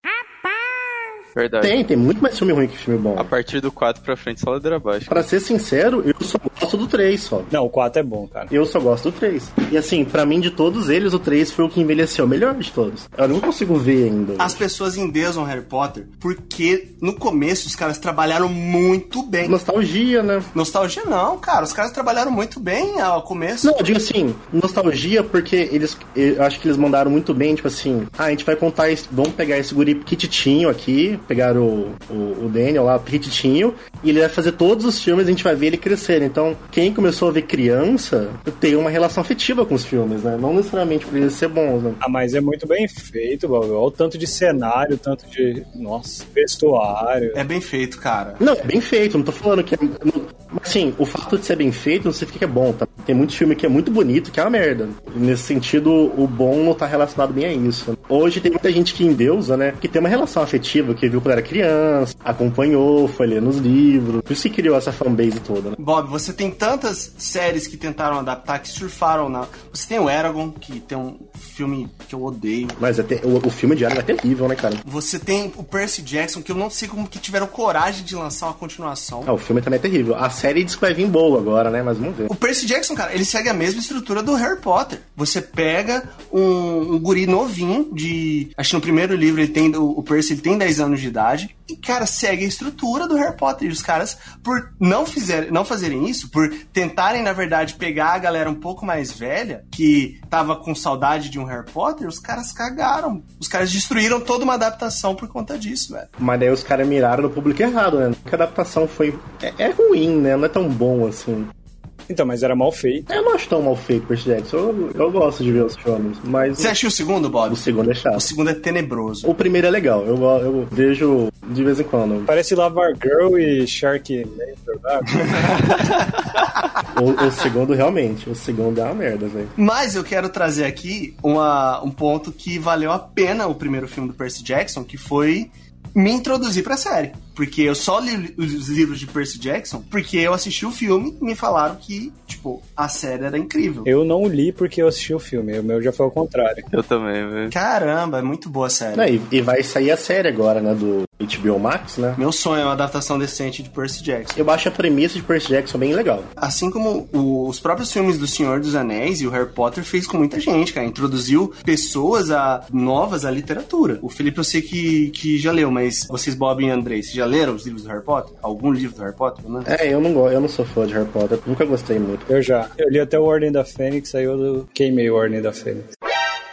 Verdade. Tem, tem muito mais filme ruim que filme bom. A partir do 4 pra frente, só ladeira abaixo. Pra ser sincero, eu só gosto do 3 só. Não, o 4 é bom, cara. Eu só gosto do 3. E assim, pra mim, de todos eles, o 3 foi o que envelheceu melhor de todos. Eu não consigo ver ainda. As pessoas endeusam Harry Potter porque no começo os caras trabalharam muito bem. Nostalgia, né? Nostalgia não, cara. Os caras trabalharam muito bem ao começo. Não, eu digo assim, nostalgia porque eles, eu acho que eles mandaram muito bem, tipo assim, ah, a gente vai contar, vamos pegar esse guri petitinho aqui, pegar o, o, o Daniel lá, petitinho, e ele vai fazer todos os filmes e a gente vai ver ele crescer. Então, quem começou a ver criança tem uma relação afetiva com os filmes, né? Não necessariamente por eles ser bons, né? Ah, mas é muito bem feito, Bob. Olha o tanto de cenário, o tanto de. Nossa, vestuário. É bem feito, cara. Não, é bem feito, não tô falando que é. Mas assim, o fato de ser bem feito não significa que é bom, tá? Tem muito filme que é muito bonito, que é uma merda. Nesse sentido, o bom não tá relacionado bem a isso. Hoje tem muita gente que endeusa, né? Que tem uma relação afetiva, que viu quando era criança, acompanhou, foi ler nos livros. Por isso que criou essa fanbase toda, né? Bob, você tem tantas séries que tentaram adaptar, que surfaram na. Você tem o Eragon, que tem um filme que eu odeio. Mas até, o, o filme de Aragorn é terrível, né, cara? Você tem o Percy Jackson, que eu não sei como que tiveram coragem de lançar uma continuação. Ah, o filme também é terrível. A série diz que vai vir boa agora, né? Mas vamos ver. O Percy Jackson, cara, ele segue a mesma estrutura do Harry Potter. Você pega um, um guri novinho de. Acho que no primeiro livro ele tem. O, o Percy ele tem 10 anos de idade. E, cara, segue a estrutura do Harry Potter. E os caras, por não, fizer, não fazerem isso, por tentarem, na verdade, pegar a galera um pouco mais velha, que tava com saudade de um Harry Potter, os caras cagaram. Os caras destruíram toda uma adaptação por conta disso, velho. Mas daí os caras miraram no público errado, né? Porque a adaptação foi. É, é ruim, né? Não é tão bom assim. Então, mas era mal feito. Eu não acho tão mal feito Percy Jackson. Eu, eu gosto de ver os filmes, mas. Você assistiu o segundo, Bob? O segundo é chato. O segundo é tenebroso. O primeiro é legal, eu, eu vejo de vez em quando. Parece Lavar Girl e Sharknado, né? O, o segundo, realmente, o segundo é uma merda, velho. Mas eu quero trazer aqui uma, um ponto que valeu a pena o primeiro filme do Percy Jackson, que foi me introduzir pra série. Porque eu só li os livros de Percy Jackson porque eu assisti o filme e me falaram que, tipo, a série era incrível. Eu não li porque eu assisti o filme. O meu já foi ao contrário. Eu também, velho. Caramba, é muito boa a série. Não, e, e vai sair a série agora, né? Do HBO Max, né? Meu sonho é uma adaptação decente de Percy Jackson. Eu acho a premissa de Percy Jackson bem legal. Assim como o- os próprios filmes do Senhor dos Anéis e o Harry Potter fez com muita gente, cara. Introduziu pessoas a, novas à literatura. O Felipe eu sei que, que já leu, mas vocês, Bob e Andrei, vocês já leram os livros do Harry Potter? Algum livro do Harry Potter, né? É, eu não gosto, eu não sou fã de Harry Potter, nunca gostei muito. Eu já. Eu li até o Ordem da Fênix, aí eu queimei o Ordem da Fênix.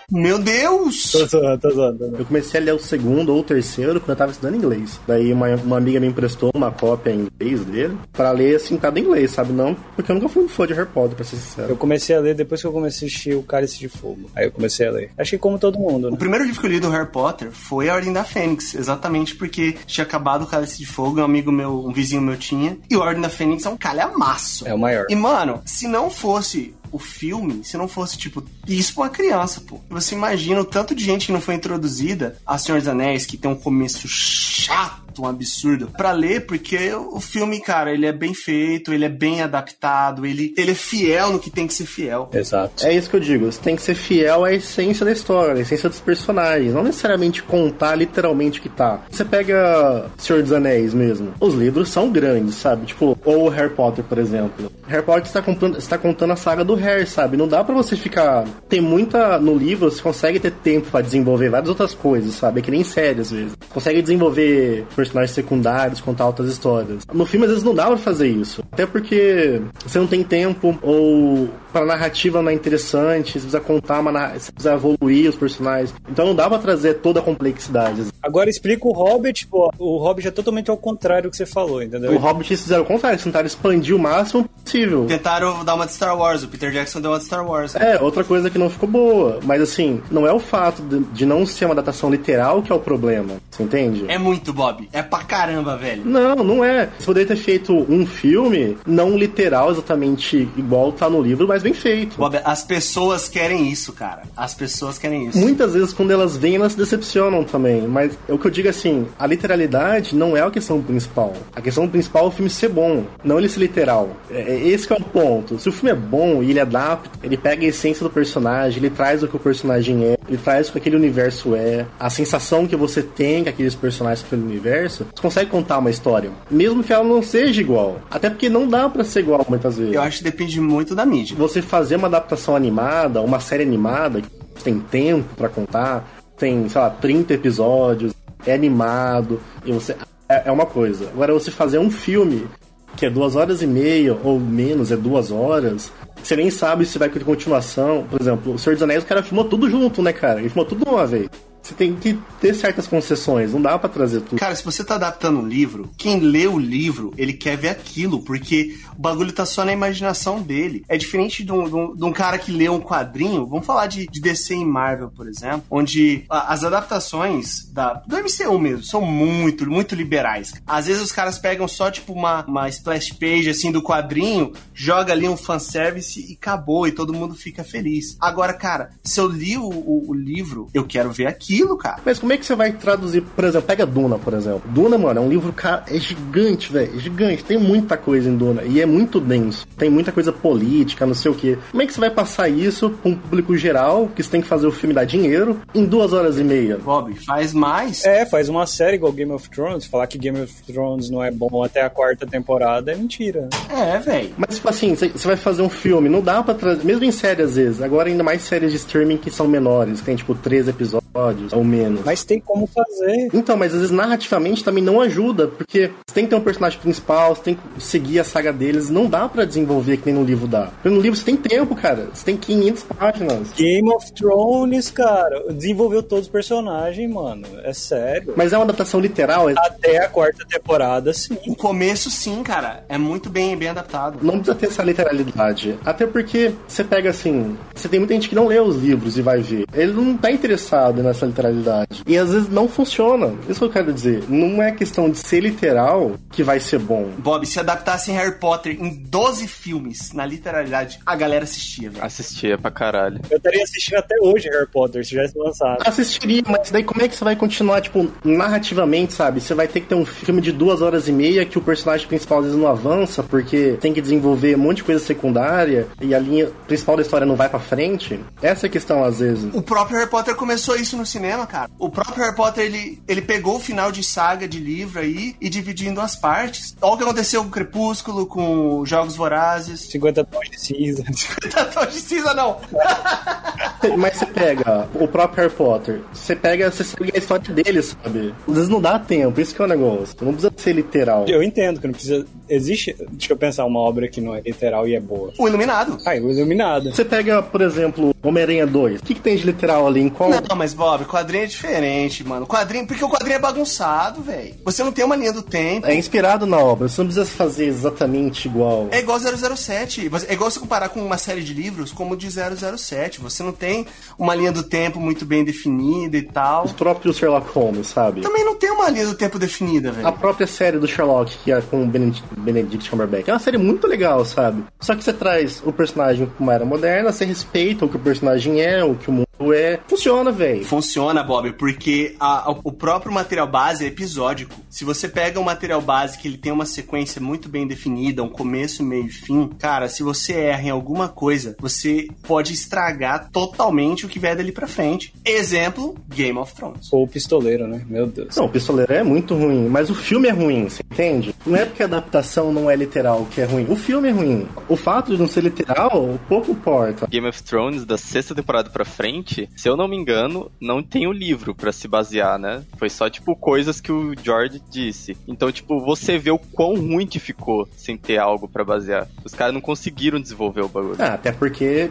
Meu Deus! Tô zoando, tô zoando. tô zoando. Eu comecei a ler o segundo ou o terceiro quando eu tava estudando inglês. Daí uma, uma amiga me emprestou uma cópia em inglês dele pra ler assim, cada inglês, sabe? Não, porque eu nunca fui um fã de Harry Potter, pra ser sincero. Eu comecei a ler depois que eu comecei a assistir o Cálice de Fogo. Aí eu comecei a ler. Acho que como todo mundo, O né? primeiro livro que eu li do Harry Potter foi A Ordem da Fênix, exatamente porque tinha acabado o Cálice de Fogo, um amigo meu, um vizinho meu tinha, e A Ordem da Fênix é um calhamaço. É o maior. E, mano, se não fosse o filme, se não fosse, tipo, isso pra uma criança, pô. Você imagina o tanto de gente que não foi introduzida a Senhor dos Anéis, que tem um começo chato, um absurdo, pra ler, porque o filme, cara, ele é bem feito, ele é bem adaptado, ele, ele é fiel no que tem que ser fiel. Exato. É isso que eu digo, você tem que ser fiel à essência da história, à essência dos personagens, não necessariamente contar literalmente o que tá. Você pega Senhor dos Anéis mesmo, os livros são grandes, sabe? Tipo, ou Harry Potter, por exemplo. Harry Potter está contando, está contando a saga do Harry, sabe? Não dá pra você ficar. Tem muita. No livro, você consegue ter tempo pra desenvolver várias outras coisas, sabe? É que nem série às vezes. Consegue desenvolver personagens secundários, contar outras histórias. No filme, às vezes, não dá pra fazer isso. Até porque você não tem tempo, ou pra narrativa não é interessante, você precisa contar uma narra- você precisa evoluir os personagens. Então não dá pra trazer toda a complexidade. Agora explica o Hobbit, pô. O Hobbit é totalmente ao contrário do que você falou, entendeu? O Hobbit eles fizeram o contrário, eles tentaram expandir o máximo possível. Tentaram dar uma de Star Wars, o Peter Jackson deu uma de Star Wars. É, outra coisa que não ficou boa. Mas assim, não é o fato de, de não ser uma adaptação literal que é o problema. Você entende? É muito, Bob. É pra caramba, velho. Não, não é. Você poderia ter feito um filme não literal exatamente igual tá no livro, mas bem feito. Bob, as pessoas querem isso, cara. As pessoas querem isso. Muitas vezes, quando elas vêm, elas se decepcionam também. Mas o que eu digo é assim: a literalidade não é a questão principal. A questão principal é o filme ser bom, não ele ser literal. É, é esse é o ponto. Se o filme é bom e ele adapta, ele pega a essência do personagem, ele traz o que o personagem é, ele traz o que aquele universo é, a sensação que você tem com aqueles personagens aquele universo, você consegue contar uma história. Mesmo que ela não seja igual. Até porque não dá pra ser igual muitas vezes. Eu acho que depende muito da mídia. Você fazer uma adaptação animada, uma série animada, que tem tempo pra contar, tem, sei lá, 30 episódios, é animado, e você. É, é uma coisa. Agora, você fazer um filme que é duas horas e meia, ou menos, é duas horas, você nem sabe se vai ter continuação. Por exemplo, o Senhor dos Anéis, o cara filmou tudo junto, né, cara? Ele filmou tudo uma vez. Você tem que ter certas concessões, não dá pra trazer tudo. Cara, se você tá adaptando um livro, quem lê o livro, ele quer ver aquilo, porque o bagulho tá só na imaginação dele. É diferente de um, de um- de um cara que lê um quadrinho, vamos falar de, de DC e Marvel, por exemplo, onde a- as adaptações da, do MCU mesmo são muito, muito liberais. Às vezes os caras pegam só, tipo, uma, uma splash page, assim, do quadrinho, joga ali um fanservice e acabou, e todo mundo fica feliz. Agora, cara, se eu li o, o- o livro, eu quero ver aquilo, cara. Mas como é que você vai traduzir, por exemplo, pega Duna, por exemplo. Duna, mano, é um livro, cara, é gigante, velho, é gigante. Tem muita coisa em Duna e é muito denso. Tem muita coisa política, não sei o quê. Como é que você vai passar isso pra um público geral, que você tem que fazer o filme dar dinheiro, em duas horas e meia? Bob, faz mais. É, faz uma série igual Game of Thrones. Falar que Game of Thrones não é bom até a quarta temporada é mentira. É, velho. Mas, tipo assim, você você vai fazer um filme, não dá pra trazer. Mesmo em série, às vezes. Agora, ainda mais séries de streaming que são menores, que tem, tipo, três episódios ou menos. Mas tem como fazer. Então, mas às vezes narrativamente também não ajuda, porque você tem que ter um personagem principal, você tem que seguir a saga deles, não dá pra desenvolver que nem no livro dá. Porque no livro você tem tempo, cara, você tem 500 páginas. Game of Thrones, cara, desenvolveu todos os personagens, mano. É sério. Mas é uma adaptação literal, é- Até a quarta temporada, sim. O começo, sim, cara. É muito bem, bem adaptado. não precisa ter essa literalidade. Até porque você pega assim, você tem muita gente que não lê os livros e vai ver. Ele não tá interessado nessa literalidade. E às vezes não funciona. Isso que eu quero dizer. Não é questão de ser literal que vai ser bom. Bob, se adaptassem Harry Potter em 12 filmes, na literalidade, a galera assistia, velho. Assistia pra caralho. Eu estaria assistindo até hoje Harry Potter, se tivesse lançado. Assistiria, mas daí como é que você vai continuar, tipo, narrativamente, sabe? Você vai ter que ter um filme de duas horas e meia que o personagem principal às vezes não avança, porque tem que desenvolver um monte de coisa secundária e a linha principal da história não vai pra frente. Essa é a questão, às vezes. O próprio Harry Potter começou isso isso no cinema, cara. O próprio Harry Potter, ele, ele pegou o final de saga de livro aí e dividiu em duas partes. Olha o que aconteceu com o Crepúsculo, com Jogos Vorazes. 50 tons de cinza. 50 tons de cinza, não. Mas você pega o próprio Harry Potter, você pega, você segue a história dele, sabe? Às vezes não dá tempo, isso que é o negócio. Não precisa ser literal. Eu entendo que não precisa. Existe. Deixa eu pensar uma obra que não é literal e é boa. O Iluminado. Ah, o Iluminado. Você pega, por exemplo, Homem-Aranha 2. O que, que tem de literal ali? Em qual. Não, mas Bob, quadrinho é diferente, mano. Quadrinho, porque o quadrinho é bagunçado, velho. Você não tem uma linha do tempo. É inspirado na obra, você não precisa fazer exatamente igual. É igual 007. É igual você comparar com uma série de livros como o de 007. Você não tem uma linha do tempo muito bem definida e tal. Os próprios Sherlock Holmes, sabe? Também não tem uma linha do tempo definida, velho. A própria série do Sherlock, que é com o Benedict, Benedict Cumberbatch, é uma série muito legal, sabe? Só que você traz o personagem pra uma era moderna, você respeita o que o personagem é, o que o mundo é. Funciona, velho. Funciona, Bob, porque a- a- o próprio material base é episódico. Se você pega um material base que ele tem uma sequência muito bem definida, um começo, meio e fim, cara, se você erra em alguma coisa, você pode estragar totalmente o que vier dali pra frente. Exemplo, Game of Thrones. Ou o pistoleiro, né? Meu Deus. Não, o Pistoleiro é muito ruim, mas o filme é ruim, você entende? Não é porque a adaptação não é literal que é ruim. O filme é ruim. O fato de não ser literal, pouco importa. Game of Thrones, da sexta temporada pra frente, se eu não me engano, não tem o livro pra se basear, né? Foi só, tipo, coisas que o George disse. Então, tipo, você vê o quão ruim que ficou sem ter algo pra basear. Os caras não conseguiram desenvolver o bagulho. Ah, até porque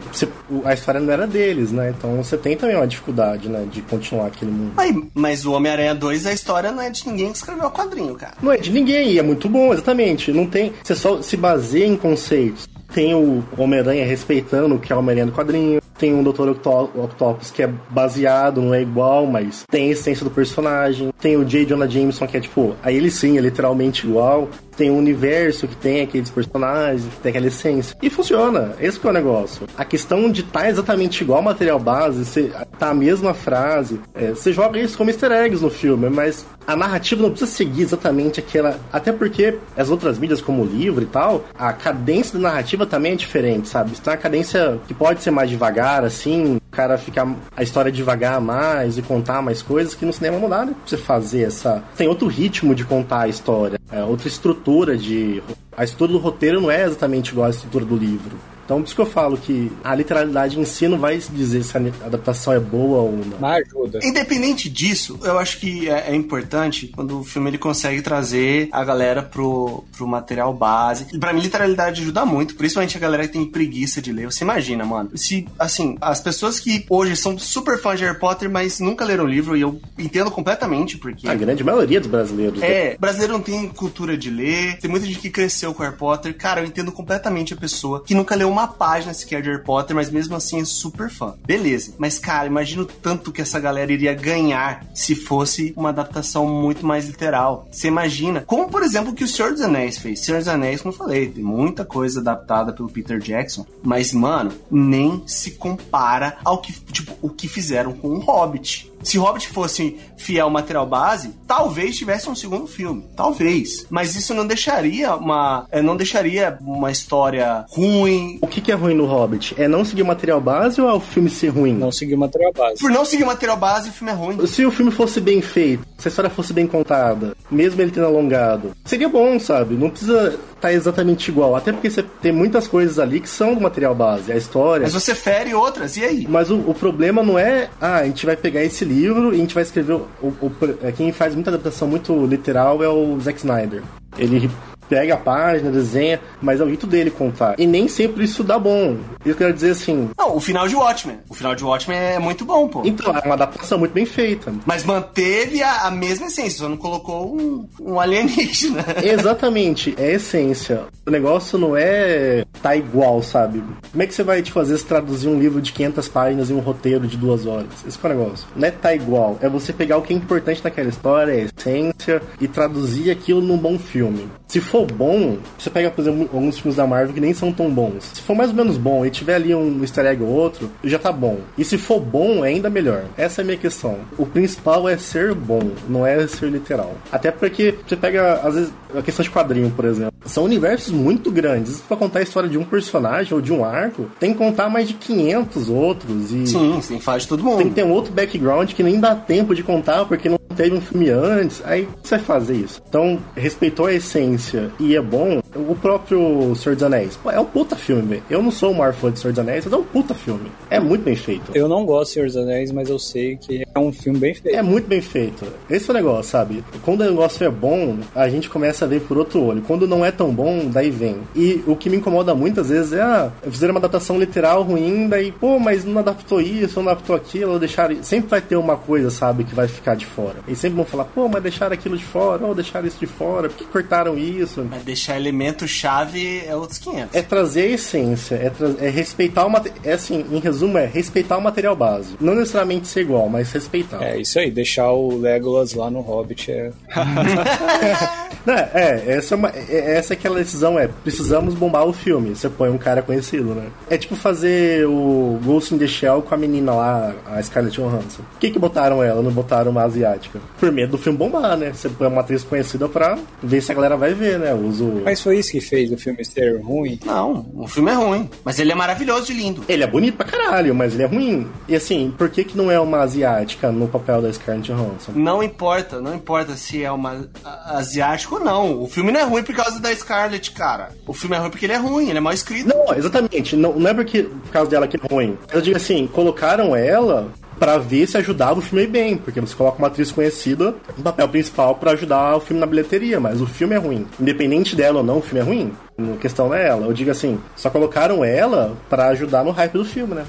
a história não era deles, né? Então você tem também uma dificuldade, né? De continuar aquele mundo. Aí, mas o Homem-Aranha 2, a história não é de ninguém que escreveu o quadrinho, cara. Não é de ninguém, e é muito bom, exatamente. Não tem. Você só se baseia em conceitos. Tem o Homem-Aranha respeitando o que é o Homem-Aranha do quadrinho. Tem um Dr. Octo- Octopus que é baseado, não é igual, mas tem a essência do personagem. Tem o J. Jonah Jameson que é tipo, aí ele sim é literalmente igual. Tem o universo que tem aqueles personagens, que tem aquela essência. E funciona, esse que é o negócio. A questão de estar exatamente igual ao material base, você tá a mesma frase, é, você joga isso como easter eggs no filme, mas a narrativa não precisa seguir exatamente aquela. Até porque as outras mídias, como o livro e tal, a cadência da narrativa também é diferente, sabe? Tem uma cadência que pode ser mais devagar, assim, o cara ficar a história devagar mais e contar mais coisas que no cinema não dá, né? Pra você fazer essa. Tem outro ritmo de contar a história, é outra estrutura de. A estrutura do roteiro não é exatamente igual à estrutura do livro. Então, por isso que eu falo que a literalidade em si não vai dizer se a adaptação é boa ou não. Mas ajuda. Independente disso, eu acho que é, é importante quando o filme ele consegue trazer a galera pro, pro material base. E pra mim, literalidade ajuda muito, principalmente a galera que tem preguiça de ler. Você imagina, mano, se, assim, as pessoas que hoje são super fãs de Harry Potter, mas nunca leram o livro, e eu entendo completamente, porque. A grande maioria dos brasileiros. né? É, brasileiro não tem cultura de ler, tem muita gente que cresceu com Harry Potter. Cara, eu entendo completamente a pessoa que nunca leu uma página sequer de Harry Potter, mas mesmo assim é super fã. Beleza. Mas, cara, imagina o tanto que essa galera iria ganhar se fosse uma adaptação muito mais literal. Você imagina? Como, por exemplo, que o Senhor dos Anéis fez. Senhor dos Anéis, como eu falei, tem muita coisa adaptada pelo Peter Jackson, mas, mano, nem se compara ao que, tipo, o que fizeram com o Hobbit. Se Hobbit fosse fiel ao material base, talvez tivesse um segundo filme. Talvez. Mas isso não deixaria uma. eh, Não deixaria uma história ruim. O que, que é ruim no Hobbit? É não seguir o material base ou é o filme ser ruim? Não seguir o material base. Por não seguir o material base, o filme é ruim. Se o filme fosse bem feito, se a história fosse bem contada, mesmo ele tendo alongado, seria bom, sabe? Não precisa estar exatamente igual. Até porque você tem muitas coisas ali que são do material base, a história. Mas você fere outras, e aí? Mas o, o problema não é, ah, a gente vai pegar esse livro e a gente vai escrever. O, o- o- é, quem faz muita adaptação muito literal é o Zack Snyder. Ele pega a página, desenha, mas é o jeito dele contar. E nem sempre isso dá bom. Eu quero dizer assim. Não, o final de Watchmen. O final de Watchmen é muito bom, pô. Então, é uma adaptação muito bem feita. Mas manteve a, a mesma essência, só não colocou um, um alienígena. Exatamente, é a essência. O negócio não é tá igual, sabe? Como é que você vai te fazer se traduzir um livro de 500 páginas em um roteiro de duas horas? Esse é o negócio. Não é tá igual, é você pegar o que é importante naquela história, a essência, e traduzir aquilo num bom filme. Se for for bom, você pega, por exemplo, alguns filmes da Marvel que nem são tão bons. Se for mais ou menos bom e tiver ali um easter egg ou outro, já tá bom. E se for bom, é ainda melhor. Essa é a minha questão. O principal é ser bom, não é ser literal. Até porque você pega, às vezes, a questão de quadrinho, por exemplo. São universos muito grandes. Pra contar a história de um personagem ou de um arco, tem que contar mais de 500 outros. E Sim, sim, faz todo mundo. tem que ter um outro background que nem dá tempo de contar porque não teve um filme antes. Aí você vai fazer isso. Então, respeitou a essência e é bom. O próprio Senhor dos Anéis. Pô, é um puta filme. Eu não sou o maior fã de Senhor dos Anéis, mas é um puta filme. É muito bem feito. Eu não gosto de Senhor dos Anéis, mas eu sei que é um filme bem feito. É muito bem feito. Esse é o negócio, sabe? Quando o negócio é bom, a gente começa a ver por outro olho. Quando não é tão bom, daí vem. E o que me incomoda muitas vezes é, ah, fizeram uma adaptação literal ruim, daí, pô, mas não adaptou isso, não adaptou aquilo, deixaram. Sempre vai ter uma coisa, sabe, que vai ficar de fora. E sempre vão falar, pô, mas deixaram aquilo de fora, ou deixaram isso de fora, por que cortaram isso? Mas deixar elemento-chave é outros 500. É trazer a essência, é, tra- é respeitar o material. É assim, em resumo, é respeitar o material base. Não necessariamente ser igual, mas respeitar. É isso aí, deixar o Legolas lá no Hobbit é. Não, é, essa é, uma, é- essa é aquela decisão, é, precisamos bombar o filme. Você põe um cara conhecido, né? É tipo fazer o Ghost in the Shell com a menina lá, a Scarlett Johansson. Por que que botaram ela, não botaram uma asiática? Por medo do filme bombar, né? Você põe uma atriz conhecida pra ver se a galera vai ver, né? Usa o... Mas foi isso que fez o filme ser ruim. Não, o filme é ruim. Mas ele é maravilhoso e lindo. Ele é bonito pra caralho, mas ele é ruim. E assim, por que que não é uma asiática no papel da Scarlett Johansson? Não importa, não importa se é uma a- asiático ou não. O filme não é ruim por causa da Scarlett, cara. O filme é ruim porque ele é ruim, ele é mal escrito. Não, exatamente. Não, não é porque por causa dela que é ruim. Eu digo assim, colocaram ela pra ver se ajudava o filme bem, porque você coloca uma atriz conhecida no papel principal pra ajudar o filme na bilheteria, mas o filme é ruim. Independente dela ou não, o filme é ruim. A questão não é ela. Eu digo assim, só colocaram ela pra ajudar no hype do filme, né?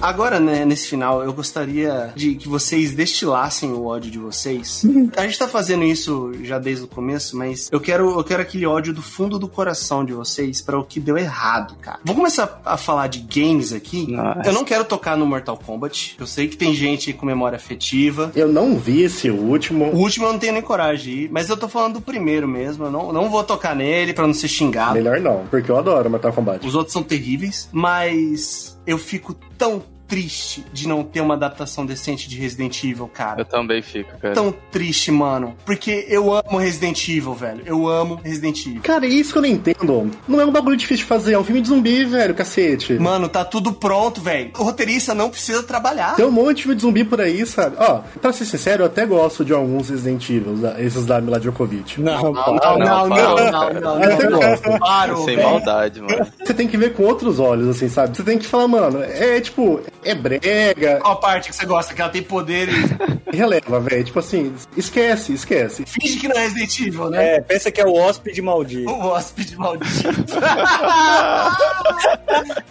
Agora, né, nesse final, eu gostaria de que vocês destilassem o ódio de vocês. A gente tá fazendo isso já desde o começo, mas eu quero, eu quero aquele ódio do fundo do coração de vocês para o que deu errado, cara. Vou começar a falar de games aqui. Nossa. Eu não quero tocar no Mortal Kombat. Eu sei que tem gente com memória afetiva. Eu não vi esse último. O último eu não tenho nem coragem de ir, mas eu tô falando do primeiro mesmo. Eu não, não vou tocar nele pra não ser xingado. Melhor não, porque eu adoro Mortal Kombat. Os outros são terríveis, mas eu fico tão triste de não ter uma adaptação decente de Resident Evil, cara. Eu também fico, cara. Tão triste, mano. Porque eu amo Resident Evil, velho. Eu amo Resident Evil. Cara, é isso que eu não entendo. Não é um bagulho difícil de fazer, é um filme de zumbi, velho, cacete. Mano, tá tudo pronto, velho. O roteirista não precisa trabalhar. Tem um monte de filme de zumbi por aí, sabe? Ó, pra ser sincero, eu até gosto de alguns Resident Evil, esses da Mila Djokovic. Não, Não, não, não, não, não, não, Eu até não. gosto. Parou, Sem maldade, mano. Você tem que ver com outros olhos, assim, sabe? Você tem que falar, mano, é tipo, é brega, Qual parte que você gosta? Que ela tem poderes. releva, velho. Tipo assim, esquece, esquece. Finge que não é Resident Evil, né? É, pensa que é o hóspede maldito. O hóspede maldito.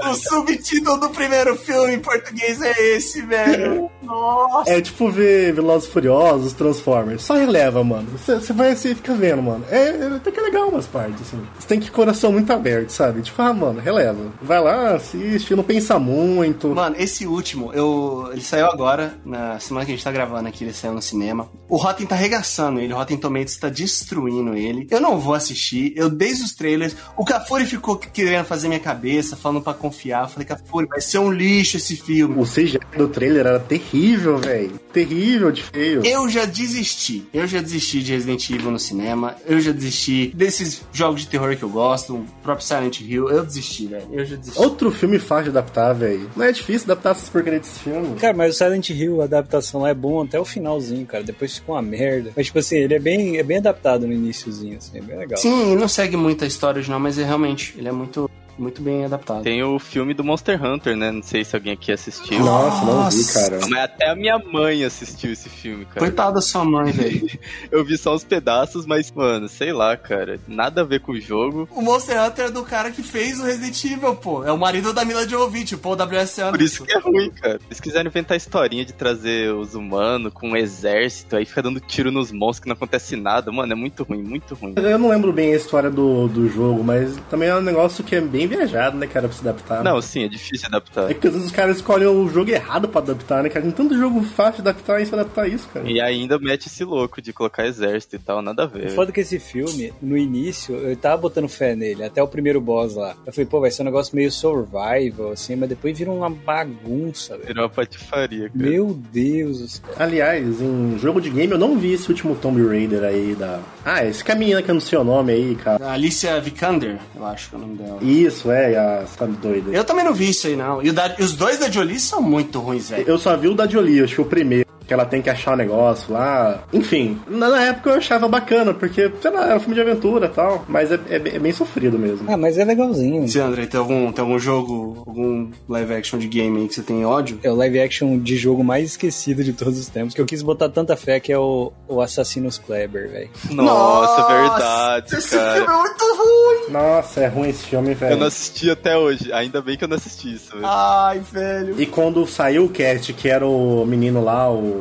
o subtítulo do primeiro filme em português é esse, velho. Nossa. É tipo ver Velozes e Furiosos, Transformers. Só releva, mano. Você vai assim, fica vendo, mano. É, é até que é legal umas partes, assim. Você tem que ir com o coração muito aberto, sabe? Tipo, ah, mano, releva. Vai lá, assiste, não pensa muito. Mano, esse último, eu, ele saiu agora, na semana que a gente tá gravando aqui, ele saiu no cinema. O Rotten tá arregaçando ele, o Rotten Tomatoes tá destruindo ele. Eu não vou assistir, eu desde os trailers, o Cafuri ficou querendo fazer minha cabeça, falando pra confiar. Eu falei, Cafuri, vai ser um lixo esse filme. O CGI do trailer era terrível, velho. Terrível de feio. Eu já desisti. Eu já desisti de Resident Evil no cinema. Eu já desisti desses jogos de terror que eu gosto, o próprio Silent Hill. Eu desisti, velho. Eu já desisti. Outro filme fácil de adaptar, velho. Não é difícil adaptar essas porcarias desse filme. Cara, mas o Silent Hill, a adaptação lá é bom até o finalzinho, cara. Depois fica uma merda. Mas, tipo assim, ele é bem, é bem adaptado no iníciozinho, assim, é bem legal. Sim, não segue muito a história original, mas é realmente, ele é muito, muito bem adaptado. Tem o filme do Monster Hunter, né? Não sei se alguém aqui assistiu. Nossa, não vi, cara. Mas até a minha mãe assistiu esse filme, cara. Coitada da sua mãe, velho. Eu vi só uns pedaços, mas, mano, sei lá, cara. Nada a ver com o jogo. o Monster Hunter é do cara que fez o Resident Evil, pô. É o marido da Mila Jovovich, o Paul W.S. Anderson. Por isso que é ruim, cara. Eles quiseram inventar a historinha de trazer os humanos com um exército, aí fica dando tiro nos monstros que não acontece nada. Mano, é muito ruim, muito ruim. Eu não lembro bem a história do, do jogo, mas também é um negócio que é bem bem viajado, né, cara, pra se adaptar. Não, sim, é difícil adaptar. É que às vezes os caras escolhem o jogo errado pra adaptar, né, cara? Tem tanto jogo fácil de adaptar e se adaptar isso, cara. E ainda mete esse louco de colocar exército e tal, nada a ver. Foda que esse filme, no início, eu tava botando fé nele, até o primeiro boss lá. Eu falei, pô, vai ser um negócio meio survival, assim, mas depois vira uma bagunça, velho. Virou uma patifaria, cara. Meu Deus. Aliás, em jogo de game eu não vi esse último Tomb Raider aí da. Ah, esse é menina que eu não sei o nome aí, cara. Alicia Vikander, eu acho que é o nome dela. Isso, é, a sabe doida. Eu também não vi isso aí, não. E, o da- e os dois da Jolie são muito ruins, velho. Eu só vi o da Jolie, acho que o primeiro. Que ela tem que achar o negócio lá. Enfim, na, época eu achava bacana, porque, sei lá, era um filme de aventura e tal. Mas é, é bem- é bem sofrido mesmo. Ah, mas é legalzinho. Você, André, tem algum, tem algum jogo, algum live action de game aí que você tem ódio? É o live action de jogo mais esquecido de todos os tempos, que eu quis botar tanta fé que é o, o Assassinos Kleber, velho. Nossa, verdade, esse cara. filme é muito ruim! Nossa, é ruim esse filme, velho. Eu não assisti até hoje. Ainda bem que eu não assisti isso, velho. Ai, velho. E quando saiu o cast, que era o menino lá, o.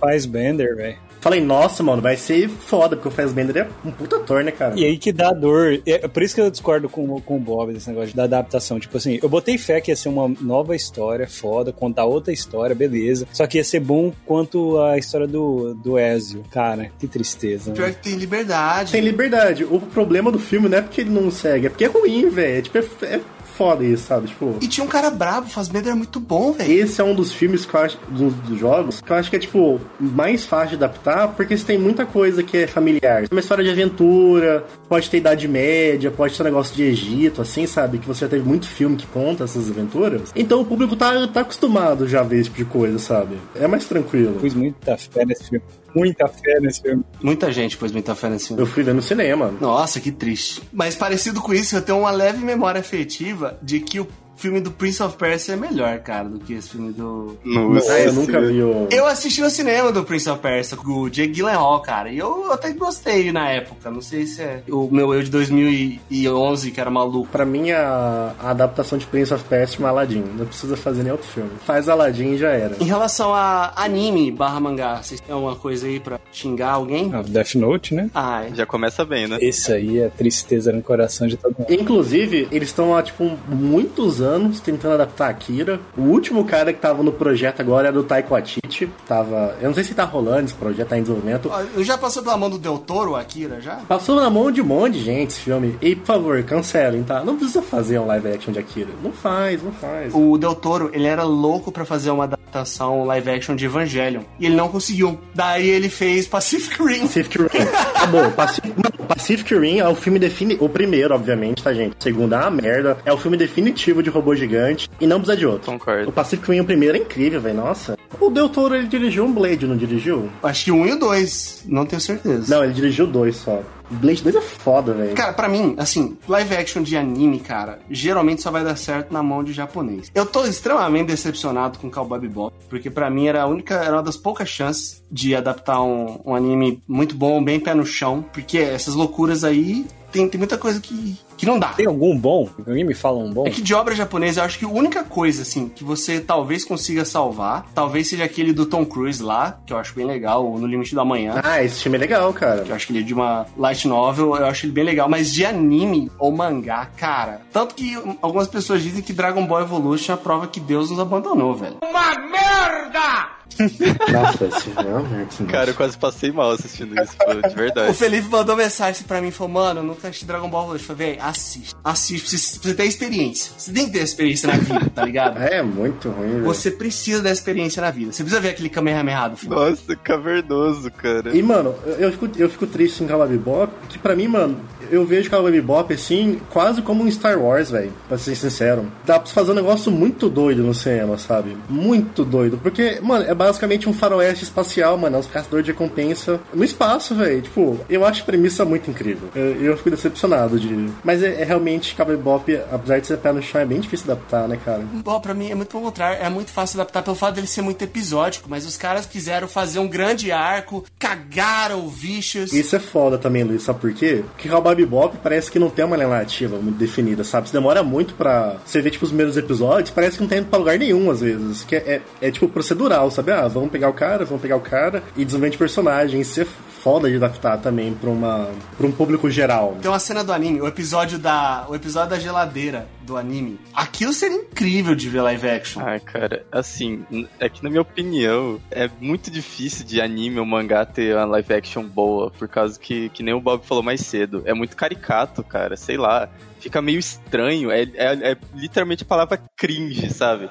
Faz Bender, velho. Falei, nossa, mano, vai ser foda, porque o Fassbender é um puta ator, né, cara? E aí que dá dor. É por isso que eu discordo com, com o Bob desse negócio da adaptação. Tipo assim, eu botei fé que ia ser uma nova história, foda, contar outra história, beleza. Só que ia ser bom quanto a história do, do Ezio. Cara, que tristeza. Pior Né? que tem liberdade. Tem liberdade. O problema do filme não é porque ele não segue, é porque é ruim, velho. É, tipo, é, é foda isso, sabe? Tipo. E tinha um cara brabo, Fassbender é muito bom, velho. Esse é um dos filmes que eu acho, dos, dos jogos, que eu acho que é, tipo, mais fácil de adaptar, porque você tem muita coisa que é familiar. Uma história de aventura, pode ter Idade Média, pode ter um negócio de Egito, assim, sabe? Que você já teve muito filme que conta essas aventuras. Então o público tá, tá acostumado já a ver esse tipo de coisa, sabe? É mais tranquilo. Pus muita fé nesse filme. Muita fé nesse filme. Muita gente pôs muita fé nesse filme. Eu fui ver no cinema. Nossa, que triste. Mas parecido com isso, eu tenho uma leve memória afetiva de que o filme do Prince of Persia é melhor, cara, do que esse filme do. Nossa, eu nunca vi o. Eu assisti no cinema do Prince of Persia com o Jake Gyllenhaal, cara, e eu até gostei na época. Não sei se é o meu eu de 2011 que era maluco. Pra mim, a, a adaptação de Prince of Persia é Aladdin. Não precisa fazer nem outro filme. Faz Aladdin e já era. Em relação a anime barra mangá, vocês têm alguma coisa aí pra xingar alguém? Ah, Death Note, né? Ah, é. Já começa bem, né? Esse aí é tristeza no coração de todo mundo. Inclusive, eles estão há, tipo, muitos anos tentando adaptar Akira. O último cara que tava no projeto agora era o Taiko Atiti. Tava... Eu não sei se tá rolando, esse projeto tá em desenvolvimento. Ó, Já passou pela mão do Del Toro, Akira, já? Passou na mão de um monte de gente esse filme. E, por favor, cancelem, tá? Não precisa fazer um live action de Akira. Não faz, não faz. O Del Toro, ele era louco pra fazer uma adaptação live action de Evangelion. E ele não conseguiu. Daí ele fez Pacific Rim. Pacific Rim. Acabou. Pacific, Mano, Pacific Rim é o filme definitivo. O primeiro, obviamente, tá, gente? O segundo é uma merda. É o filme definitivo de robô gigante. E não precisa de outro. Concordo. O Pacific Rim, o primeiro, é incrível, velho. Nossa. O Del Toro, ele dirigiu um Blade, não dirigiu? Acho que um e o dois. Não tenho certeza. Não, ele dirigiu dois só. Blade 2 é foda, velho. Cara, pra mim, assim, live action de anime, cara, geralmente só vai dar certo na mão de japonês. Eu tô extremamente decepcionado com Cowboy Bebop, porque pra mim era a única, era uma das poucas chances de adaptar um, um anime muito bom, bem pé no chão, porque essas loucuras aí tem, tem muita coisa que, que não dá. Tem algum bom? Alguém me fala um bom? É que de obra japonesa, eu acho que a única coisa, assim, que você talvez consiga salvar, talvez seja aquele do Tom Cruise lá, que eu acho bem legal, o No Limite da Manhã. Ah, esse filme é legal, cara. Eu acho que ele é de uma light novel, eu acho ele bem legal, mas de anime ou mangá, cara. Tanto que algumas pessoas dizem que Dragon Ball Evolution é a prova que Deus nos abandonou, velho. Uma merda! Nossa, esse é uma merda. Cara, eu quase passei mal assistindo isso, pô, de O verdade. Felipe mandou mensagem pra mim, falou, mano, eu nunca assisti Dragon Ball Evolution. Eu falei, véi, assiste. Assiste, você, ter experiência. Você tem que ter experiência na vida, tá ligado? É muito ruim, velho. Você precisa da experiência na vida. Você precisa ver aquele Kamehameha do filme. Nossa, cavernoso, cara. E, mano, eu, eu fico, eu fico triste em Bebop, que pra mim, mano, eu vejo Cowboy Bebop, assim, quase como um Star Wars, velho, pra ser sincero. Dá pra fazer um negócio muito doido no cinema, sabe? Muito doido. Porque, mano, é basicamente um faroeste espacial, mano, é uns caçadores de recompensa no espaço, velho. Tipo, eu acho a premissa muito incrível. Eu, eu fico decepcionado de... Mas é, é realmente, Cowboy Bebop, apesar de ser pé no chão, é bem difícil adaptar, né, cara? Bom, pra mim é muito pelo contrário, é muito fácil adaptar pelo fato dele ser muito episódico, mas os caras quiseram fazer um grande arco, cagaram o Vicious. Isso é foda também, Luiz, sabe por quê? Porque Cowboy Bebop parece que não tem uma linha narrativa muito definida, sabe? Você demora muito pra você ver, tipo, os primeiros episódios, parece que não tem indo pra lugar nenhum, às vezes. Que é, é, é, tipo, procedural, sabe? Ah, vamos pegar o cara, vamos pegar o cara, e desenvolvimento de personagem, ser foda de adaptar também pra, uma, pra um público geral. Tem uma cena do anime, o episódio da, o episódio da geladeira do anime. Aquilo seria incrível de ver live action. Ai, cara, assim, é que na minha opinião, é muito difícil de anime ou mangá ter uma live action boa, por causa que, que nem o Bob falou mais cedo. É muito caricato, cara, sei lá. Fica meio estranho, é, é, é literalmente a palavra cringe, sabe?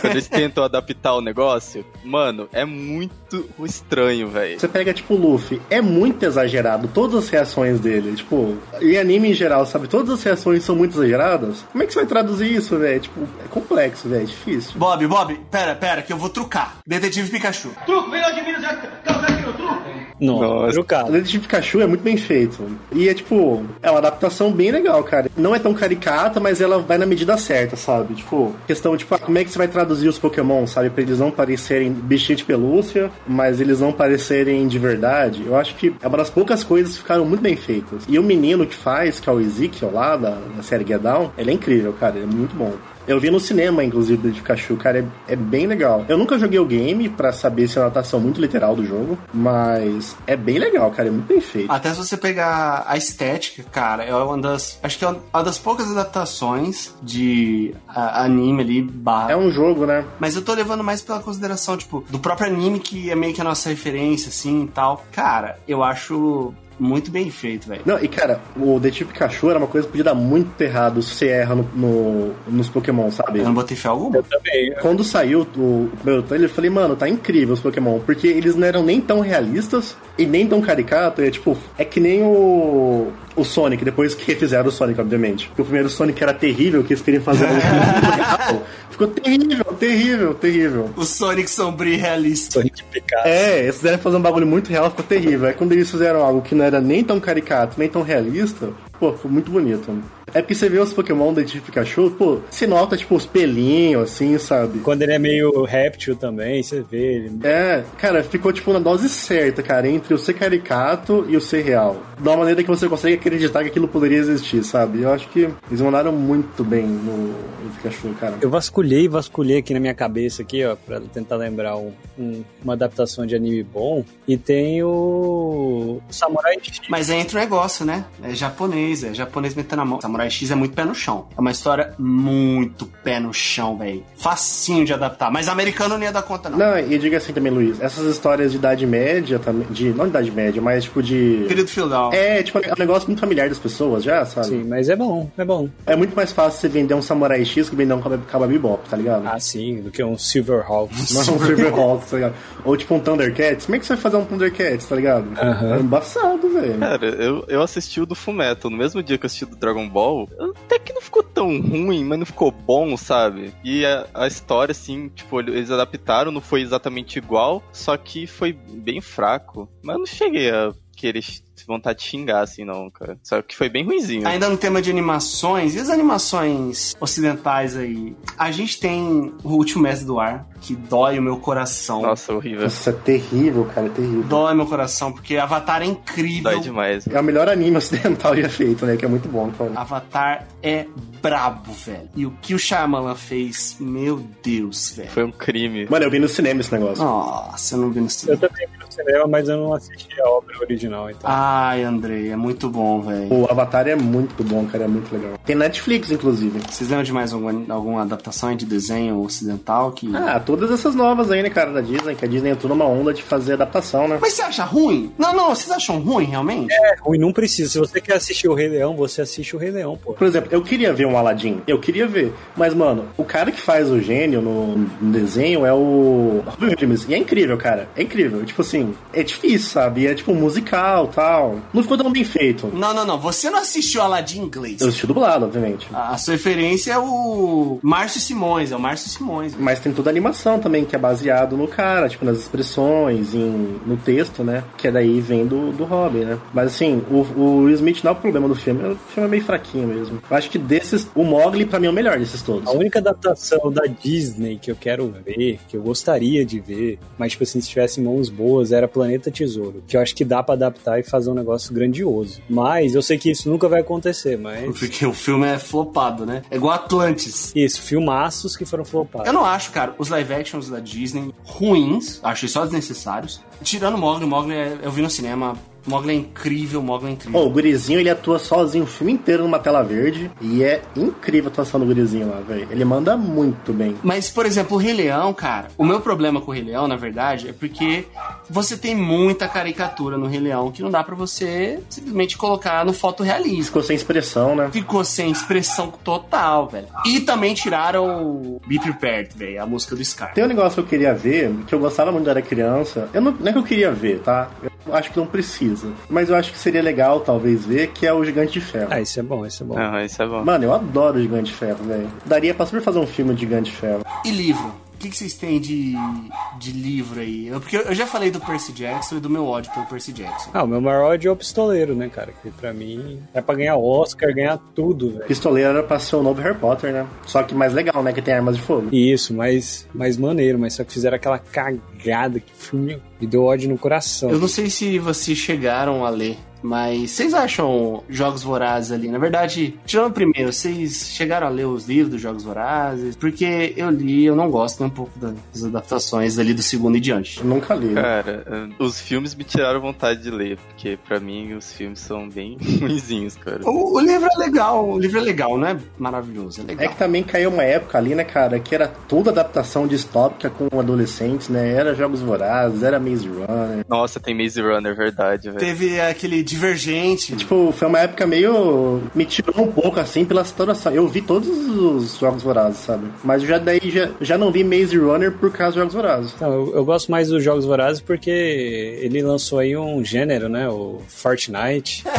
Quando eles tentam adaptar o negócio, mano, é muito estranho, velho. Você pega, tipo, o Luffy, é muito exagerado, todas as reações dele, tipo, e anime em geral, sabe? Todas as reações são muito exageradas. Como é que você vai traduzir isso, velho? Tipo, é complexo, velho, é difícil. Bob, Bob, pera, pera, que eu vou trucar. Detetive Pikachu. Truco, melhor de Minas, causar aqui no truco. Não, Nossa. O. Detetive Pikachu é muito bem feito. E é tipo, é uma adaptação bem legal, cara. Não é tão caricata, mas ela vai na medida certa, sabe? Tipo, questão, tipo, ah, como é que você vai traduzir os Pokémon, sabe? Pra eles não parecerem bichinho de pelúcia, mas eles não parecerem de verdade. Eu acho que é uma das poucas coisas que ficaram muito bem feitas. E o menino que faz, que é o Ezekiel lá da, da série Get Down, ele é incrível, cara. Ele é muito bom. Eu vi no cinema, inclusive, do Pikachu, cara, é, é bem legal. Eu nunca joguei o game pra saber se é uma adaptação muito literal do jogo, mas é bem legal, cara, é muito bem feito. Até se você pegar a estética, cara, é uma das. Acho que é uma das poucas adaptações de a- anime ali, barra. É um jogo, né? Mas eu tô levando mais pela consideração, tipo, do próprio anime, que é meio que a nossa referência, assim e tal. Cara, eu acho muito bem feito, velho. Não, e cara, o Detetive Pikachu era uma coisa que podia dar muito errado se você erra no, no- nos Pokémon, sabe? Eu não botei fé alguma. Eu também. Quando saiu o, primeiro trailer, eu falei, mano, tá incrível os Pokémon, porque eles não eram nem tão realistas e nem tão caricatos. É tipo, é que nem o, o Sonic, depois que refizeram o Sonic, obviamente. Porque o primeiro Sonic era terrível, que eles queriam fazer um real. Ficou terrível, terrível, terrível. O Sonic sombrio e realista. Sonic Picard. É, eles fizeram fazer um bagulho muito real, ficou terrível. Aí quando eles fizeram algo que não era nem tão caricato, nem tão realista, pô, ficou muito bonito. É porque você vê os Pokémon da tipo Pikachu, pô, você nota, tipo, os pelinhos, assim, sabe? Quando ele é meio réptil também, você vê ele. É, cara, ficou tipo na dose certa, cara, entre o ser caricato e o ser real. De uma maneira que você consegue acreditar que aquilo poderia existir, sabe? Eu acho que eles mandaram muito bem no, no Pikachu, cara. Eu vasculhei, vasculhei aqui na minha cabeça aqui, ó, pra tentar lembrar um- um- uma adaptação de anime bom. E tem o Samurai X. Mas aí entra o negócio, né? É japonês, é japonês metendo a mão. Samurai X é muito pé no chão. É uma história muito pé no chão, velho. Facinho de adaptar. Mas americano não ia dar conta, não. Não, e diga assim também, Luiz, essas histórias de idade média também, de, não de idade média, mas tipo de... Período feudal. É, tipo, é um negócio muito familiar das pessoas já, sabe? Sim, mas é bom, é bom. É muito mais fácil você vender um Samurai X que vender um Caba Bebop, tá ligado? Ah, sim, do que um Silverhawks. Não, um Silverhawks, tá ligado? Ou tipo um Thundercats. Como é que você vai fazer um Thundercats, tá ligado? Aham. É embaçado, velho. Cara, eu, eu assisti o do Fullmetal no mesmo dia que eu assisti do Dragon Ball. Até que não ficou tão ruim, mas não ficou bom, sabe? E a, a história, assim, tipo, eles adaptaram, não foi exatamente igual, só que foi bem fraco. Mas eu não cheguei a querer vontade de xingar, assim, não, cara. Só que foi bem ruimzinho. Ainda no tema de animações, e as animações ocidentais aí? A gente tem o último mestre do ar, que dói o meu coração. Nossa, horrível. Nossa, é terrível, cara, é terrível. Dói meu coração, porque Avatar é incrível. Dói demais. É o melhor anime ocidental já feito, né? Que é muito bom, cara. Avatar é brabo, velho. E o que o Shyamalan fez, meu Deus, velho. Foi um crime. Mano, eu vi no cinema esse negócio. Nossa, eu não vi no Eu cinema. também vi no cinema, mas eu não assisti a obra original, então. Ai, Andrei, é muito bom, velho. O Avatar é muito bom, cara, é muito legal. Tem Netflix, inclusive. Vocês lembram de mais alguma, alguma adaptação de desenho ocidental que. Ah, todas essas novas aí, né, cara, da Disney, que a Disney entrou numa onda de fazer adaptação, né? Mas você acha ruim? Não, não, vocês acham ruim, realmente? É ruim, não precisa. Se você quer assistir o Rei Leão, você assiste o Rei Leão, pô. Por exemplo, eu queria ver um Aladdin, eu queria ver, mas, mano, o cara que faz o gênio no, no desenho é o Robin Williams, e é incrível, cara, é incrível, tipo assim, é difícil, sabe, é tipo musical, tal, não ficou tão bem feito. Não, não, não. Você não assistiu Aladdin em inglês. Eu assisti dublado, obviamente. A a sua referência é o Márcio Simões, é o Márcio Simões. Mas tem toda a animação também, que é baseado no cara, tipo, nas expressões, em, no texto, né? Que é daí vem do, do Robin, né? Mas assim, o, o Will Smith não é o problema do filme, o filme é meio fraquinho mesmo. Eu acho que desses, o Mogli pra mim é o melhor desses todos. A única adaptação da Disney que eu quero ver, que eu gostaria de ver, mas tipo assim, se tivesse mãos boas, era Planeta Tesouro. Que eu acho que dá pra adaptar e fazer fazer um negócio grandioso. Mas eu sei que isso nunca vai acontecer, mas. Porque o filme é flopado, né? É igual Atlantis. Isso, filmaços que foram flopados. Eu não acho, cara, os live actions da Disney ruins, achei só desnecessários. Tirando Mogli, Mogli é- eu vi no cinema. Mogli é incrível, Mogli é incrível. Pô, o gurizinho, ele atua sozinho o filme inteiro numa tela verde. E é incrível a atuação do gurizinho lá, velho. Ele manda muito bem. Mas, por exemplo, o Rei Leão, cara, o meu problema com o Rei Leão, na verdade, é porque você tem muita caricatura no Rei Leão que não dá pra você simplesmente colocar no fotorrealismo. Ficou sem expressão, né? Ficou sem expressão total, velho. E também tiraram o Be Prepared, velho, a música do Scar. Tem um negócio que eu queria ver, que eu gostava muito quando era criança. Eu não, não é que eu queria ver, tá? Acho que não precisa. Mas eu acho que seria legal, talvez, ver, que é o Gigante de Ferro. Ah, isso é bom, isso é bom. Aham, isso é bom. Mano, eu adoro o Gigante de Ferro, velho. Daria pra super fazer um filme de Gigante de Ferro. E livro? O que, que vocês têm de, de livro aí? Eu- porque eu já falei do Percy Jackson e do meu ódio pelo Percy Jackson. Ah, o meu maior ódio é o pistoleiro, né, cara? Que pra mim é pra ganhar Oscar, ganhar tudo, velho. Pistoleiro era pra ser o novo Harry Potter, né? Só que mais legal, né? Que tem armas de fogo. Isso, mais, mais maneiro, mas só que fizeram aquela cagada que filme me deu ódio no coração. Eu não sei se vocês chegaram a ler, mas vocês acham Jogos Vorazes ali? Na verdade, tirando o primeiro, vocês chegaram a ler os livros dos Jogos Vorazes? Porque eu li, eu não gosto nem um pouco das adaptações ali do segundo e diante. Eu nunca li. Cara, eh, os filmes me tiraram vontade de ler, porque pra mim os filmes são bem ruinzinhos, cara. O, o livro é legal, o livro é legal, não é maravilhoso, é É legal. que também caiu uma época ali, né, cara, que era toda adaptação distópica com adolescentes, né? Era Jogos Vorazes, era Maze Runner. Nossa, tem Maze Runner, verdade, velho. Teve aquele Divergente. Tipo, foi uma época meio. Me tirou um pouco, assim, pela situação. Eu vi todos os Jogos Vorazes, sabe? Mas já daí já, já não vi Maze Runner por causa dos Jogos Vorazes. Não, eu, eu gosto mais dos Jogos Vorazes porque ele lançou aí um gênero, né? O Fortnite.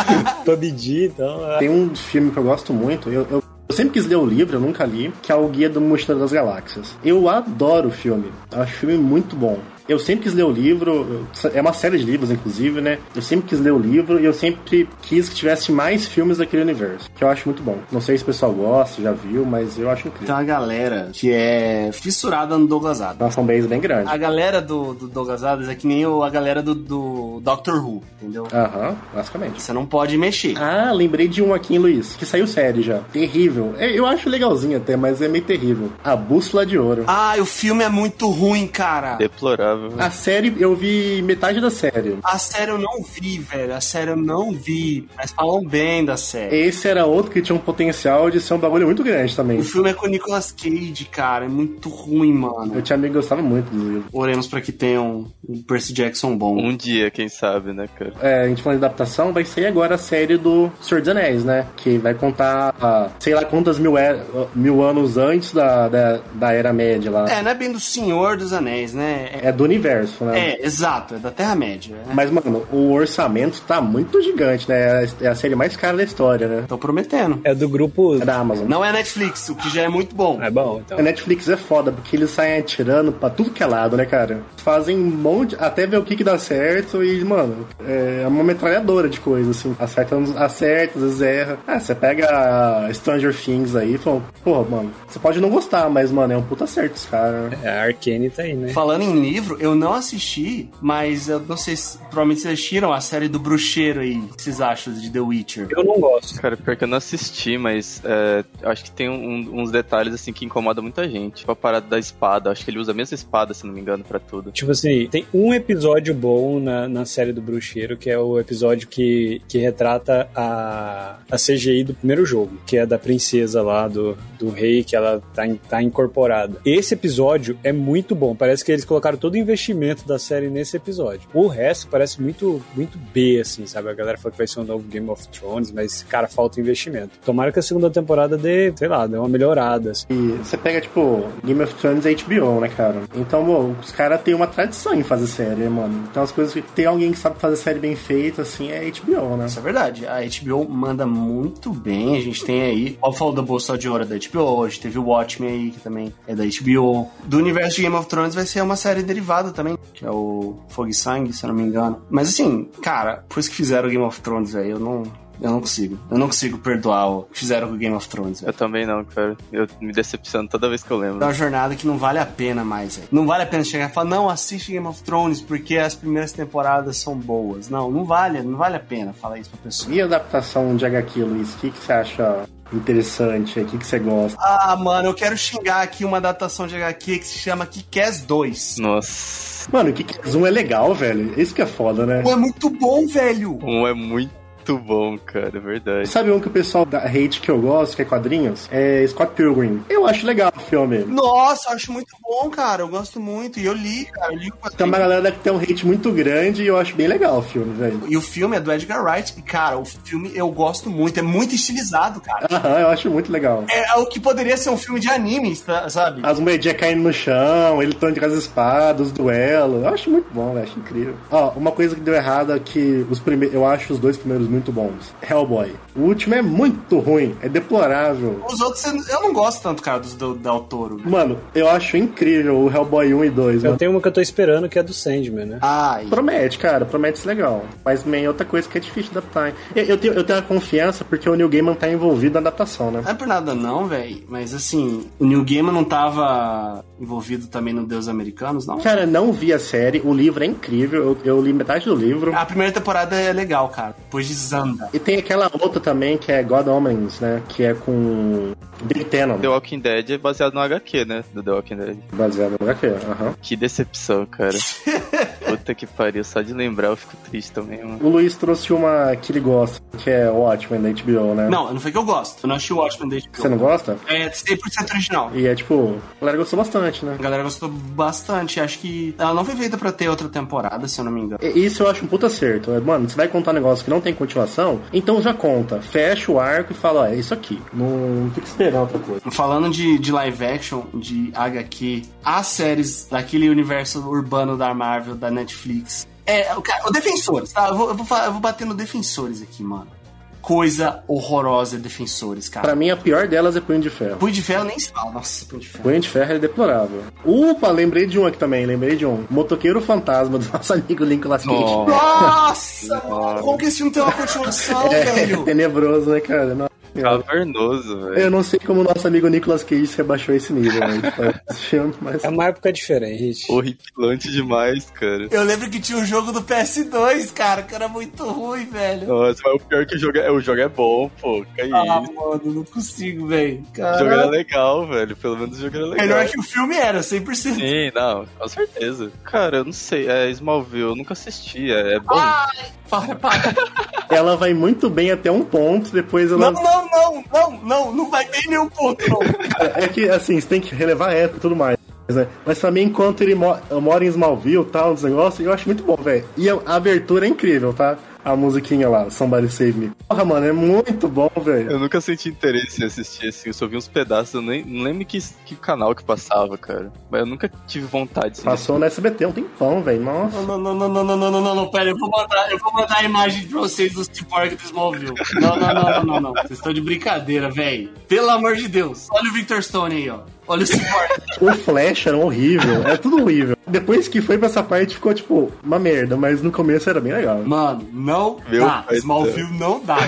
PUBG, então... é- Tem um filme que eu gosto muito, eu, eu, eu sempre quis ler o livro, eu nunca li, que é o Guia do Mochileiro das Galáxias. Eu adoro o filme, eu acho o filme muito bom. Eu sempre quis ler o livro, é uma série de livros, inclusive, né? Eu sempre quis ler o livro e eu sempre quis que tivesse mais filmes daquele universo, que eu acho muito bom. Não sei se o pessoal gosta, já viu, mas eu acho Tem incrível. uma galera que é fissurada no Douglas Adams. É uma fanbase bem grande. A galera do, do Douglas Adams é que nem o- a galera do, do Doctor Who, entendeu? Aham, basicamente. Você não pode mexer. Ah, lembrei de um aqui, Luiz, que saiu série já. Terrível. É, eu acho legalzinho até, mas é meio terrível. A Bússola de Ouro. Ah, o filme é muito ruim, cara. Deplorável. A série, eu vi metade da série. A série eu não vi, velho. A série eu não vi. Mas falam bem da série. Esse era outro que tinha um potencial de ser um bagulho muito grande também. O filme é com o Nicolas Cage, cara. É muito ruim, mano. Eu tinha amigo que gostava muito do livro. Oremos pra que tenha um, um Percy Jackson bom. Um dia, quem sabe, né, cara? É, a gente falando de adaptação, vai sair agora a série do Senhor dos Anéis, né? Que vai contar, ah, sei lá quantas mil, er- mil anos antes da, da, da Era Média lá. É, não é bem do Senhor dos Anéis, né? É, É do universo, né? é, exato. É da Terra-média. É. Mas, mano, o orçamento tá muito gigante, né? É a série mais cara da história, né? Tô prometendo. É do grupo... É da Amazon. Não é Netflix, o que já é muito bom. É bom, então. A Netflix é foda, porque eles saem atirando pra tudo que é lado, né, cara? Fazem um monte, até ver o que que dá certo e, mano, é uma metralhadora de coisa, assim. Acerta, uns- acerta, às vezes erra. Ah, você pega Stranger Things aí e fala, porra, mano, você pode não gostar, mas, mano, é um puta acerto os caras. É, a Arcane tá aí, né? Falando em livro, eu não assisti, mas eu não sei se provavelmente vocês assistiram a série do bruxeiro aí. O que vocês acham de The Witcher? Eu não gosto. Cara, pior que eu não assisti, mas é, acho que tem um- uns detalhes assim que incomodam muita gente. Tipo a parada da espada. Acho que ele usa a mesma espada, se não me engano, pra tudo. Tipo assim, tem um episódio bom na, na série do Bruxeiro, que é o episódio que, que retrata a, a CGI do primeiro jogo, que é da princesa lá, do, do rei, que ela tá, tá incorporada. Esse episódio é muito bom. Parece que eles colocaram todo investimento da série nesse episódio. O resto parece muito, muito B, assim, sabe? A galera falou que vai ser um novo Game of Thrones, mas, cara, falta investimento. Tomara que a segunda temporada dê, sei lá, dê uma melhorada. assim. E você pega, tipo, Game of Thrones é HBO, né, cara? Então, bom, os caras têm uma tradição em fazer série, né, mano? Então, as coisas que tem alguém que sabe fazer série bem feita, assim, é HBO, né? Isso é verdade. A HBO manda muito bem. A gente tem aí. Ó, falou da Bolsa de Ouro é da HBO hoje. Teve o Watchmen aí, que também é da HBO. Do universo de Game of Thrones vai ser uma série derivada também, que é o Fogo e Sangue, se eu não me engano. Mas assim, cara, depois que fizeram o Game of Thrones, velho, eu não. Eu não consigo. Eu não consigo perdoar o que fizeram com o Game of Thrones, velho. Eu também não, cara. Eu me decepciono toda vez que eu lembro. É uma jornada que não vale a pena mais, velho. Não vale a pena chegar e falar, não, assiste Game of Thrones porque as primeiras temporadas são boas. Não, não vale, não vale a pena falar isso pra pessoa. E a adaptação de HQ, Luiz? O que, que você acha interessante? O que, que você gosta? Ah, mano, eu quero xingar aqui uma adaptação de HQ que se chama Kick-Ass 2. Nossa. Mano, o que, que um é legal, velho. Isso que é foda, né? Pô, é muito bom, velho. Um é muito bom, cara, é verdade. Sabe um que o pessoal da hate que eu gosto, que é quadrinhos? É Scott Pilgrim. Eu acho legal o filme. Nossa, eu acho muito bom, cara. Eu gosto muito. E eu li, cara. Eu li o Tem quadrinho. uma galera que tem um hate muito grande e eu acho bem legal o filme, velho. E o filme é do Edgar Wright. E, cara, o filme eu gosto muito. É muito estilizado, cara. Aham, eu acho muito legal. É o que poderia ser um filme de anime, tá- sabe? As moedinhas caindo no chão, ele lutando com as espadas, os duelos. Eu acho muito bom, velho. Acho incrível. Ó, uma coisa que deu errado é que os primeiros. Eu acho os dois primeiros muito bons. Hellboy. O último é muito ruim, é deplorável. Os outros eu não gosto tanto, cara, dos do, Del Toro. Mano, eu acho incrível o Hellboy 1 e 2. Eu Mano. tenho uma que eu tô esperando, que é do Sandman, né? Ai. Promete, cara, promete ser legal. Mas também é outra coisa que é difícil de adaptar. Eu, eu tenho, eu tenho a confiança porque o Neil Gaiman tá envolvido na adaptação, né? Não é por nada não, velho. Mas assim, o Neil Gaiman não tava envolvido também no Deus Americanos, não? Cara, não vi a série, o livro é incrível, eu, eu li metade do livro. A primeira temporada é legal, cara. Depois desanda. E tem aquela outra também que é God Omens, né? Que é com Big Tenon, The Walking Dead é baseado no HQ, né? Do The Walking Dead. baseado no HQ. aham. Que decepção, cara. Puta que pariu, só de lembrar eu fico triste também, mano. O Luiz trouxe uma que ele gosta, que é Watchmen da HBO, né? Não, não foi que eu gosto. Eu não achei o Watchmen desde que Você não gosta? É 100% original. E é tipo, a galera gostou bastante, né? A galera gostou bastante. Acho que ela não foi feita pra ter outra temporada, se eu não me engano. E- Isso eu acho um puta acerto. É, Mano, você vai contar um negócio que não tem continuação, então já conta. Fecha o arco e fala, ó, é isso aqui. Não fica esperando outra coisa. Falando de, de live action, de HQ, as séries daquele universo urbano da Marvel, da Netflix. É, o, cara, o Defensores, tá? Eu vou, eu, vou, eu vou bater no Defensores aqui, mano. Coisa horrorosa, Defensores, cara. Pra mim, a pior delas é Punho de Ferro. Punho de Ferro nem se fala. Nossa, Punho de Ferro. Punho de Ferro é deplorável. Opa, lembrei de um aqui também, lembrei de um. Motoqueiro Fantasma, do nosso amigo Nicolas Cage. Nossa, mano, como que esse filme tem uma continuação, É velho? tenebroso, né, cara? Cavernoso, velho. Eu não sei como o nosso amigo Nicolas Cage se rebaixou esse nível, né, mas... É uma época diferente. Horripilante demais, cara. Eu lembro que tinha um jogo do PS2, cara, que era muito ruim, velho. Nossa, mas o pior é que o jogo é, o jogo é bom, pô. Que é Ah, isso. mano, não consigo, velho. O jogo era legal, velho. Pelo menos o jogo era legal. Melhor que o filme era, 100%. Sim, não, com certeza. Cara, eu não sei, é Smallville, eu nunca assisti, é, é bom. Para, para. Ela vai muito bem até um ponto, depois ela... Não, não, não, não, não, não vai bem nenhum ponto, não. É que, assim, você tem que relevar a época e tudo mais. Né? Mas pra mim, enquanto ele mo mora em Smallville e tal, os negócios, eu acho muito bom, velho. E a, a abertura é incrível, tá? A musiquinha lá, Somebody Save Me. Porra, mano, é muito bom, velho. Eu nunca senti interesse em assistir, assim, eu só vi uns pedaços, eu nem não lembro que, que canal que passava, cara. Mas eu nunca tive vontade, assim, Passou no SBT um tempão, velho. Nossa. Não, não, não, não, não, não, não, não, não, pera, eu vou mandar, eu vou mandar a imagem pra vocês do Cyborg do Smallville. Não, não, não, não, não, não. Vocês estão de brincadeira, velho. Pelo amor de Deus. Olha o Victor Stone aí, ó. Olha o Cyborg. O Flash era horrível, é tudo horrível. Depois que foi pra essa parte, ficou, tipo, uma merda, mas no começo era bem legal. Mano, não Meu dá. Smallville não dá.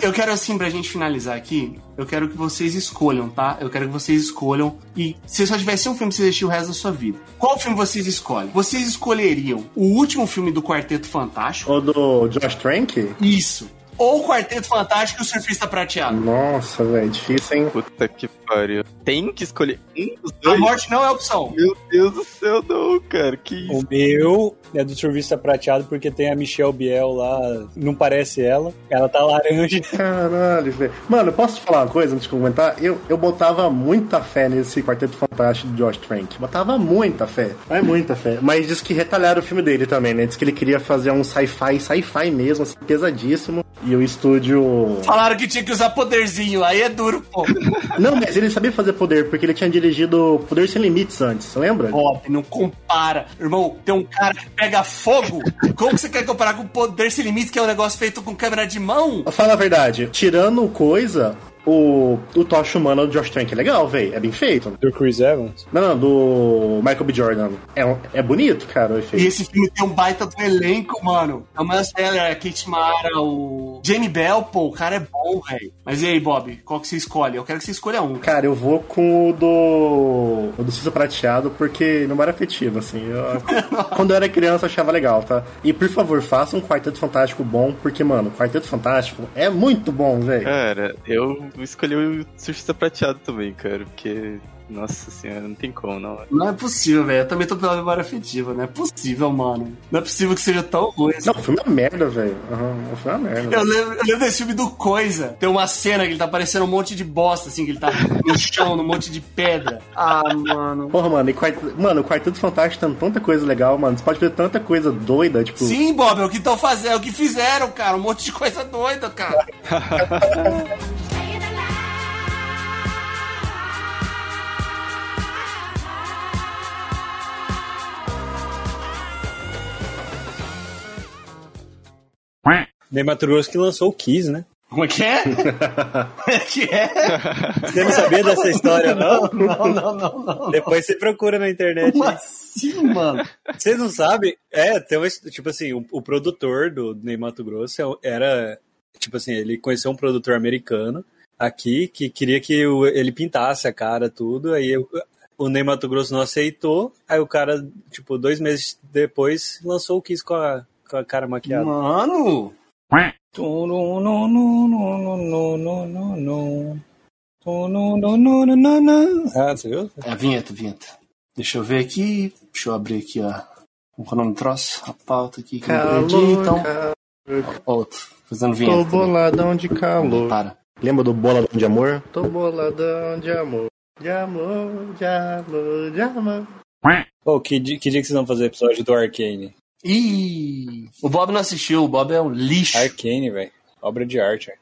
Eu quero assim, pra gente finalizar aqui, eu quero que vocês escolham, tá? Eu quero que vocês escolham. E se só tivesse um filme pra você assistir o resto da sua vida, qual filme vocês escolhem? Vocês escolheriam o último filme do Quarteto Fantástico? O do Josh Trank? Isso. Ou o Quarteto Fantástico e o Surfista Prateado? Nossa, velho, difícil, hein? Puta que pariu. Tem que escolher um dos A dois. morte não é opção. Meu Deus do céu, não, cara. Que isso? O meu é do Serviço Prateado porque tem a Michelle Biel lá, não parece ela. Ela tá laranja. Caralho, velho. Mano, eu posso te falar uma coisa antes de comentar? Eu, eu botava muita fé nesse Quarteto Fantástico do Josh Trank. Botava muita fé. É muita fé. Mas diz que retalharam o filme dele também, né? Diz que ele queria fazer um sci-fi, sci-fi mesmo, assim, pesadíssimo. E o estúdio. Falaram que tinha que usar poderzinho, aí é duro, pô. Não, mas ele sabia fazer poder, porque ele tinha dirigido Poder Sem Limites antes, lembra? Bob, não compara. Irmão, tem um cara que pega fogo. Como você quer comparar com o Poder Sem Limites, que é um negócio feito com câmera de mão? Fala a verdade, tirando coisa, O, o Tocha Humana do Josh Trank é legal, velho. É bem feito. Do Chris Evans? Não, não, do Michael B. Jordan. É, um- é bonito, cara, o E efeito. esse filme tem um baita do elenco, mano. A Miles Teller, a Kate Mara, o Jamie Bell, pô, o cara é bom, velho. Mas e aí, Bob, qual que você escolhe? Eu quero que você escolha um. Cara, eu vou com o do. O do Cisa Prateado, porque não era afetivo, assim. Eu- quando eu era criança, eu achava legal, tá? E por favor, faça um Quarteto Fantástico bom, porque, mano, Quarteto Fantástico é muito bom, velho. Cara, eu escolhi o surfista prateado também, cara, porque. Nossa senhora, não tem como, não. Não é possível, velho. Eu também tô pela memória afetiva. Não é possível, mano. Não é possível que seja tão ruim. Não, o filme é uma merda, velho. Uhum, o filme é uma merda. Eu lembro, eu lembro desse filme do Coisa. Tem uma cena que ele tá parecendo um monte de bosta, assim, que ele tá no chão, num monte de pedra. Ah, mano. Porra, mano, e quart... mano, o Quarteto Fantástico tem tanta coisa legal, mano. Você pode ver tanta coisa doida, tipo. Sim, Bob, é o que estão fazendo, é o que fizeram, cara. Um monte de coisa doida, cara. Nem Mato Grosso que lançou o Kiss, né? Como é que é? Como é que é? Você não sabia dessa história, não? Não, não, não, não. Depois você procura na internet. Como assim, mano? Vocês não sabem? É, tem uma, tipo assim, o, o produtor do Ney Mato Grosso é- era, tipo assim, ele conheceu um produtor americano aqui que queria que o- ele pintasse a cara, tudo, aí o, o Ney Mato Grosso não aceitou, aí o cara, tipo, dois meses depois lançou o Kiss com a, com a cara maquiada. Mano. Ah, você viu? É a vinheta, a vinheta. Deixa eu ver aqui. Deixa eu abrir aqui, ó. O nome do troço? A pauta aqui que eu perdi, Calor, então. calor, Outro. Fazendo tô vinheta. também. boladão de calor. Para. Lembra do boladão de amor? Tô boladão de amor. De amor, de amor, de amor. Pô, que, di- que dia que vocês vão fazer episódio do Arcane? Ih! O Bob não assistiu, o Bob é um lixo. Arcane, velho. Obra de arte, velho.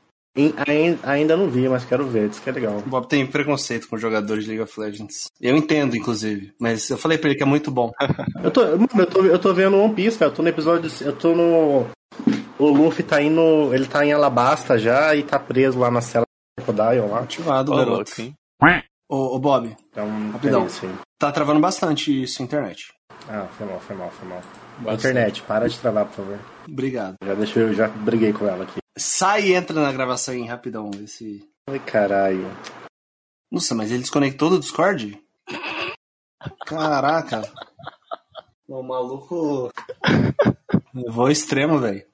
Ai- Ainda não vi, mas quero ver. Diz que é legal. O Bob tem preconceito com jogadores de League of Legends. Eu entendo, inclusive. Mas eu falei pra ele que é muito bom. Eu tô, eu tô, eu tô vendo One Piece, cara. Eu tô no episódio. Eu tô no. O Luffy tá indo. Ele tá em Alabasta já e tá preso lá na cela do Crocodile lá. Ativado, Ô, garoto. Ô, ô, Bob, Então, Rapidão. é isso tá travando bastante sua internet. Ah, foi mal, foi mal, foi mal. Bastante. Internet, para de travar, por favor. Obrigado. Já deixei, eu já briguei com ela aqui. Sai e entra na gravação aí, rapidão. Vê se... Ai, caralho. Nossa, mas ele desconectou do Discord? Caraca. O maluco levou ao extremo, velho.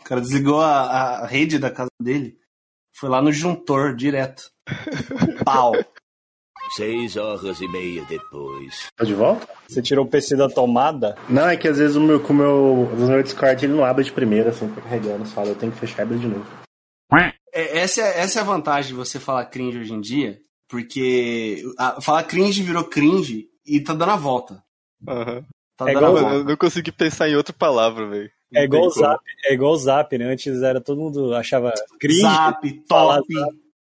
O cara desligou a, a rede da casa dele. Foi lá no juntor, direto. Pau. Seis horas e meia depois. Tá de volta? Você tirou o PC da tomada? Não, é que às vezes o meu, com o meu, o meu Discord ele não abre de primeira, assim, fica carregando, só eu tenho que fechar e abrir de novo. É, essa, é, essa é a vantagem de você falar cringe hoje em dia, porque a- falar cringe virou cringe e tá dando a volta. Aham. Tá É dando a igual- volta. eu não consegui pensar em outra palavra, velho. É igual o. Zap, é igual o Zap, né? Antes era todo mundo achava cringe. Zap, fala